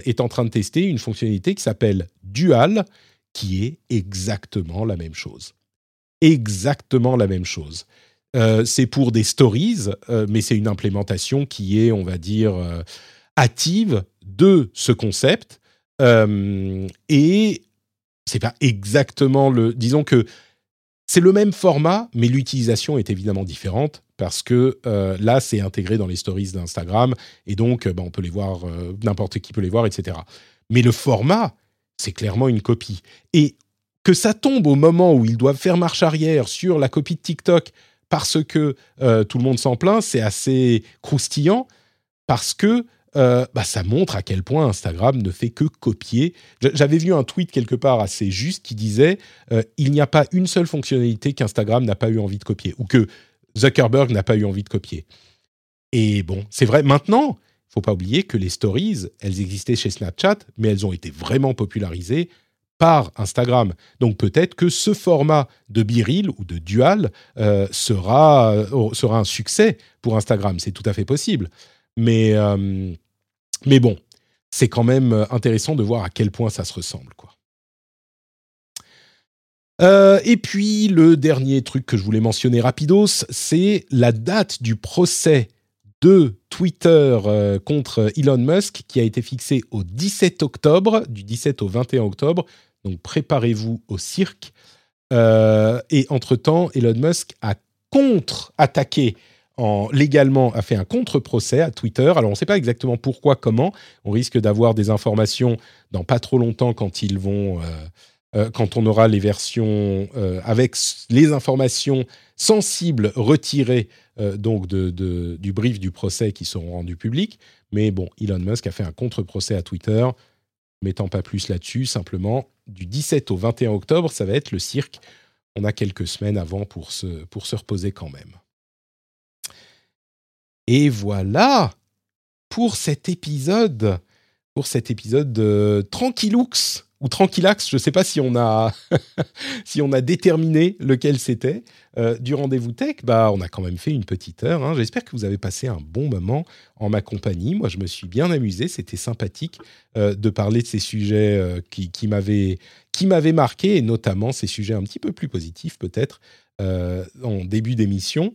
est en train de tester une fonctionnalité qui s'appelle Dual, qui est exactement la même chose. Exactement la même chose. c'est pour des stories, mais c'est une implémentation qui est, on va dire, hâtive de ce concept. et c'est pas exactement le. Disons que c'est le même format, mais l'utilisation est évidemment différente parce que euh, là, c'est intégré dans les stories d'Instagram et donc euh, bah, on peut les voir, euh, n'importe qui peut les voir, etc. Mais le format, c'est clairement une copie. Et que ça tombe au moment où ils doivent faire marche arrière sur la copie de TikTok parce que tout le monde s'en plaint, c'est assez croustillant parce que euh, bah, ça montre à quel point Instagram ne fait que copier. J'avais vu un tweet quelque part assez juste qui disait euh, il n'y a pas une seule fonctionnalité qu'Instagram n'a pas eu envie de copier ou que Zuckerberg n'a pas eu envie de copier. Et bon, c'est vrai. Maintenant, faut pas oublier que les stories, elles existaient chez Snapchat, mais elles ont été vraiment popularisées par Instagram. Donc peut-être que ce format de biril ou de dual euh, sera, sera un succès pour Instagram. C'est tout à fait possible. Mais mais bon, c'est quand même euh, intéressant de voir à quel point ça se ressemble, quoi. Euh, et puis le dernier truc que je voulais mentionner rapidos, c'est la date du procès de Twitter euh, contre Elon Musk qui a été fixé au 17 octobre, du 17 au 21 octobre. Donc préparez-vous au cirque. et entre-temps, Elon Musk a contre-attaqué en, légalement a fait un contre-procès à Twitter. Alors on ne sait pas exactement pourquoi, comment. On risque d'avoir des informations dans pas trop longtemps quand ils vont, euh, euh, quand on aura les versions euh, avec les informations sensibles retirées donc de, du brief du procès qui seront rendus publics. Mais bon, Elon Musk a fait un contre-procès à Twitter. Mettant pas plus là-dessus, simplement du 17 au 21 octobre, ça va être le cirque. On a quelques semaines avant pour se, pour se reposer quand même. Et voilà pour cet épisode, pour cet épisode de Tranquilux ou Tranquillax, je ne sais pas si on a si on a déterminé lequel c'était euh, du rendez-vous tech. Bah, on a quand même fait une petite heure. Hein. J'espère que vous avez passé un bon moment en ma compagnie. Moi, je me suis bien amusé. C'était sympathique euh, de parler de ces sujets euh, qui, m'avaient qui m'avaient marqué et notamment ces sujets un petit peu plus positifs peut-être en début d'émission.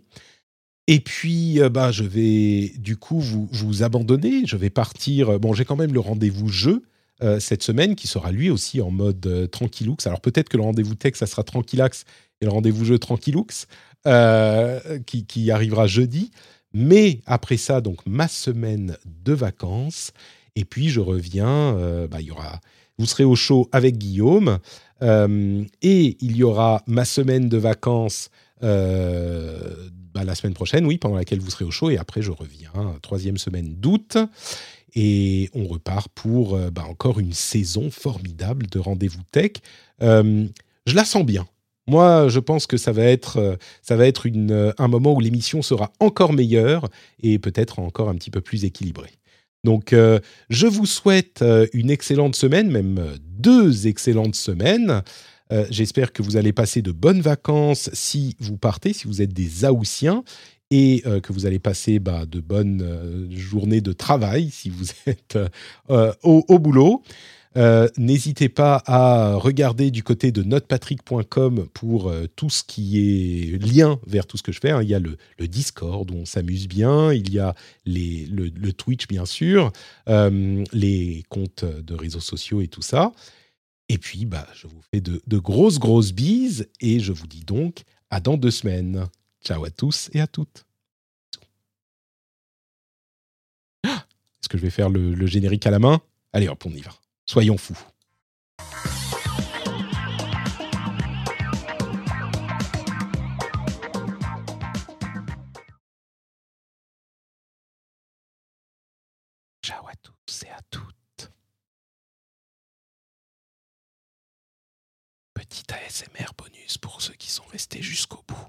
Et puis, bah, je vais du coup vous, vous abandonner. Je vais partir. Bon, j'ai quand même le rendez-vous jeu euh, cette semaine qui sera lui aussi en mode tranquillux. Alors peut-être que le rendez-vous tech, ça sera tranquillax et le rendez-vous jeu tranquillux qui, qui, arrivera jeudi. Mais après ça, donc ma semaine de vacances. Et puis je reviens. bah, il y aura. Vous serez au show avec Guillaume. et il y aura ma semaine de vacances bah, la semaine prochaine, oui, pendant laquelle vous serez au chaud. Et après, je reviens, troisième semaine d'août. Et on repart pour euh, bah, encore une saison formidable de rendez-vous tech. Euh, je la sens bien. Moi, je pense que ça va être, euh, un moment où l'émission sera encore meilleure et peut-être encore un petit peu plus équilibrée. Donc, je vous souhaite une excellente semaine, même deux excellentes semaines. J'espère que vous allez passer de bonnes vacances si vous partez, si vous êtes des Aoussiens, et euh, que vous allez passer bah, de bonnes euh, journées de travail si vous êtes au, boulot. N'hésitez pas à regarder du côté de notepatrick.com pour tout ce qui est lien vers tout ce que je fais. Hein. Il y a le, Discord où on s'amuse bien, il y a le, Twitch bien sûr, les comptes de réseaux sociaux et tout ça. Et puis, bah, je vous fais de, grosses, grosses bises et je vous dis donc à dans deux semaines. Ciao à tous et à toutes. Ah, est-ce que je vais faire le, le générique à la main? Allez hop, on y va. Soyons fous. Ciao à tous et à toutes. petit ASMR bonus pour ceux qui sont restés jusqu'au bout.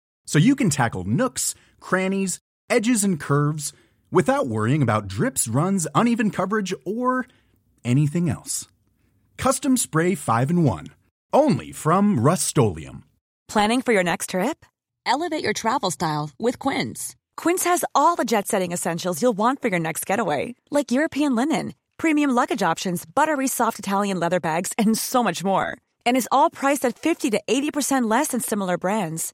so you can tackle nooks, crannies, edges, and curves without worrying about drips, runs, uneven coverage, or anything else. Custom Spray 5 and 1. Only from Rust Planning for your next trip? Elevate your travel style with Quince. Quince has all the jet setting essentials you'll want for your next getaway, like European linen, premium luggage options, buttery soft Italian leather bags, and so much more. And is all priced at 50 to 80% less than similar brands.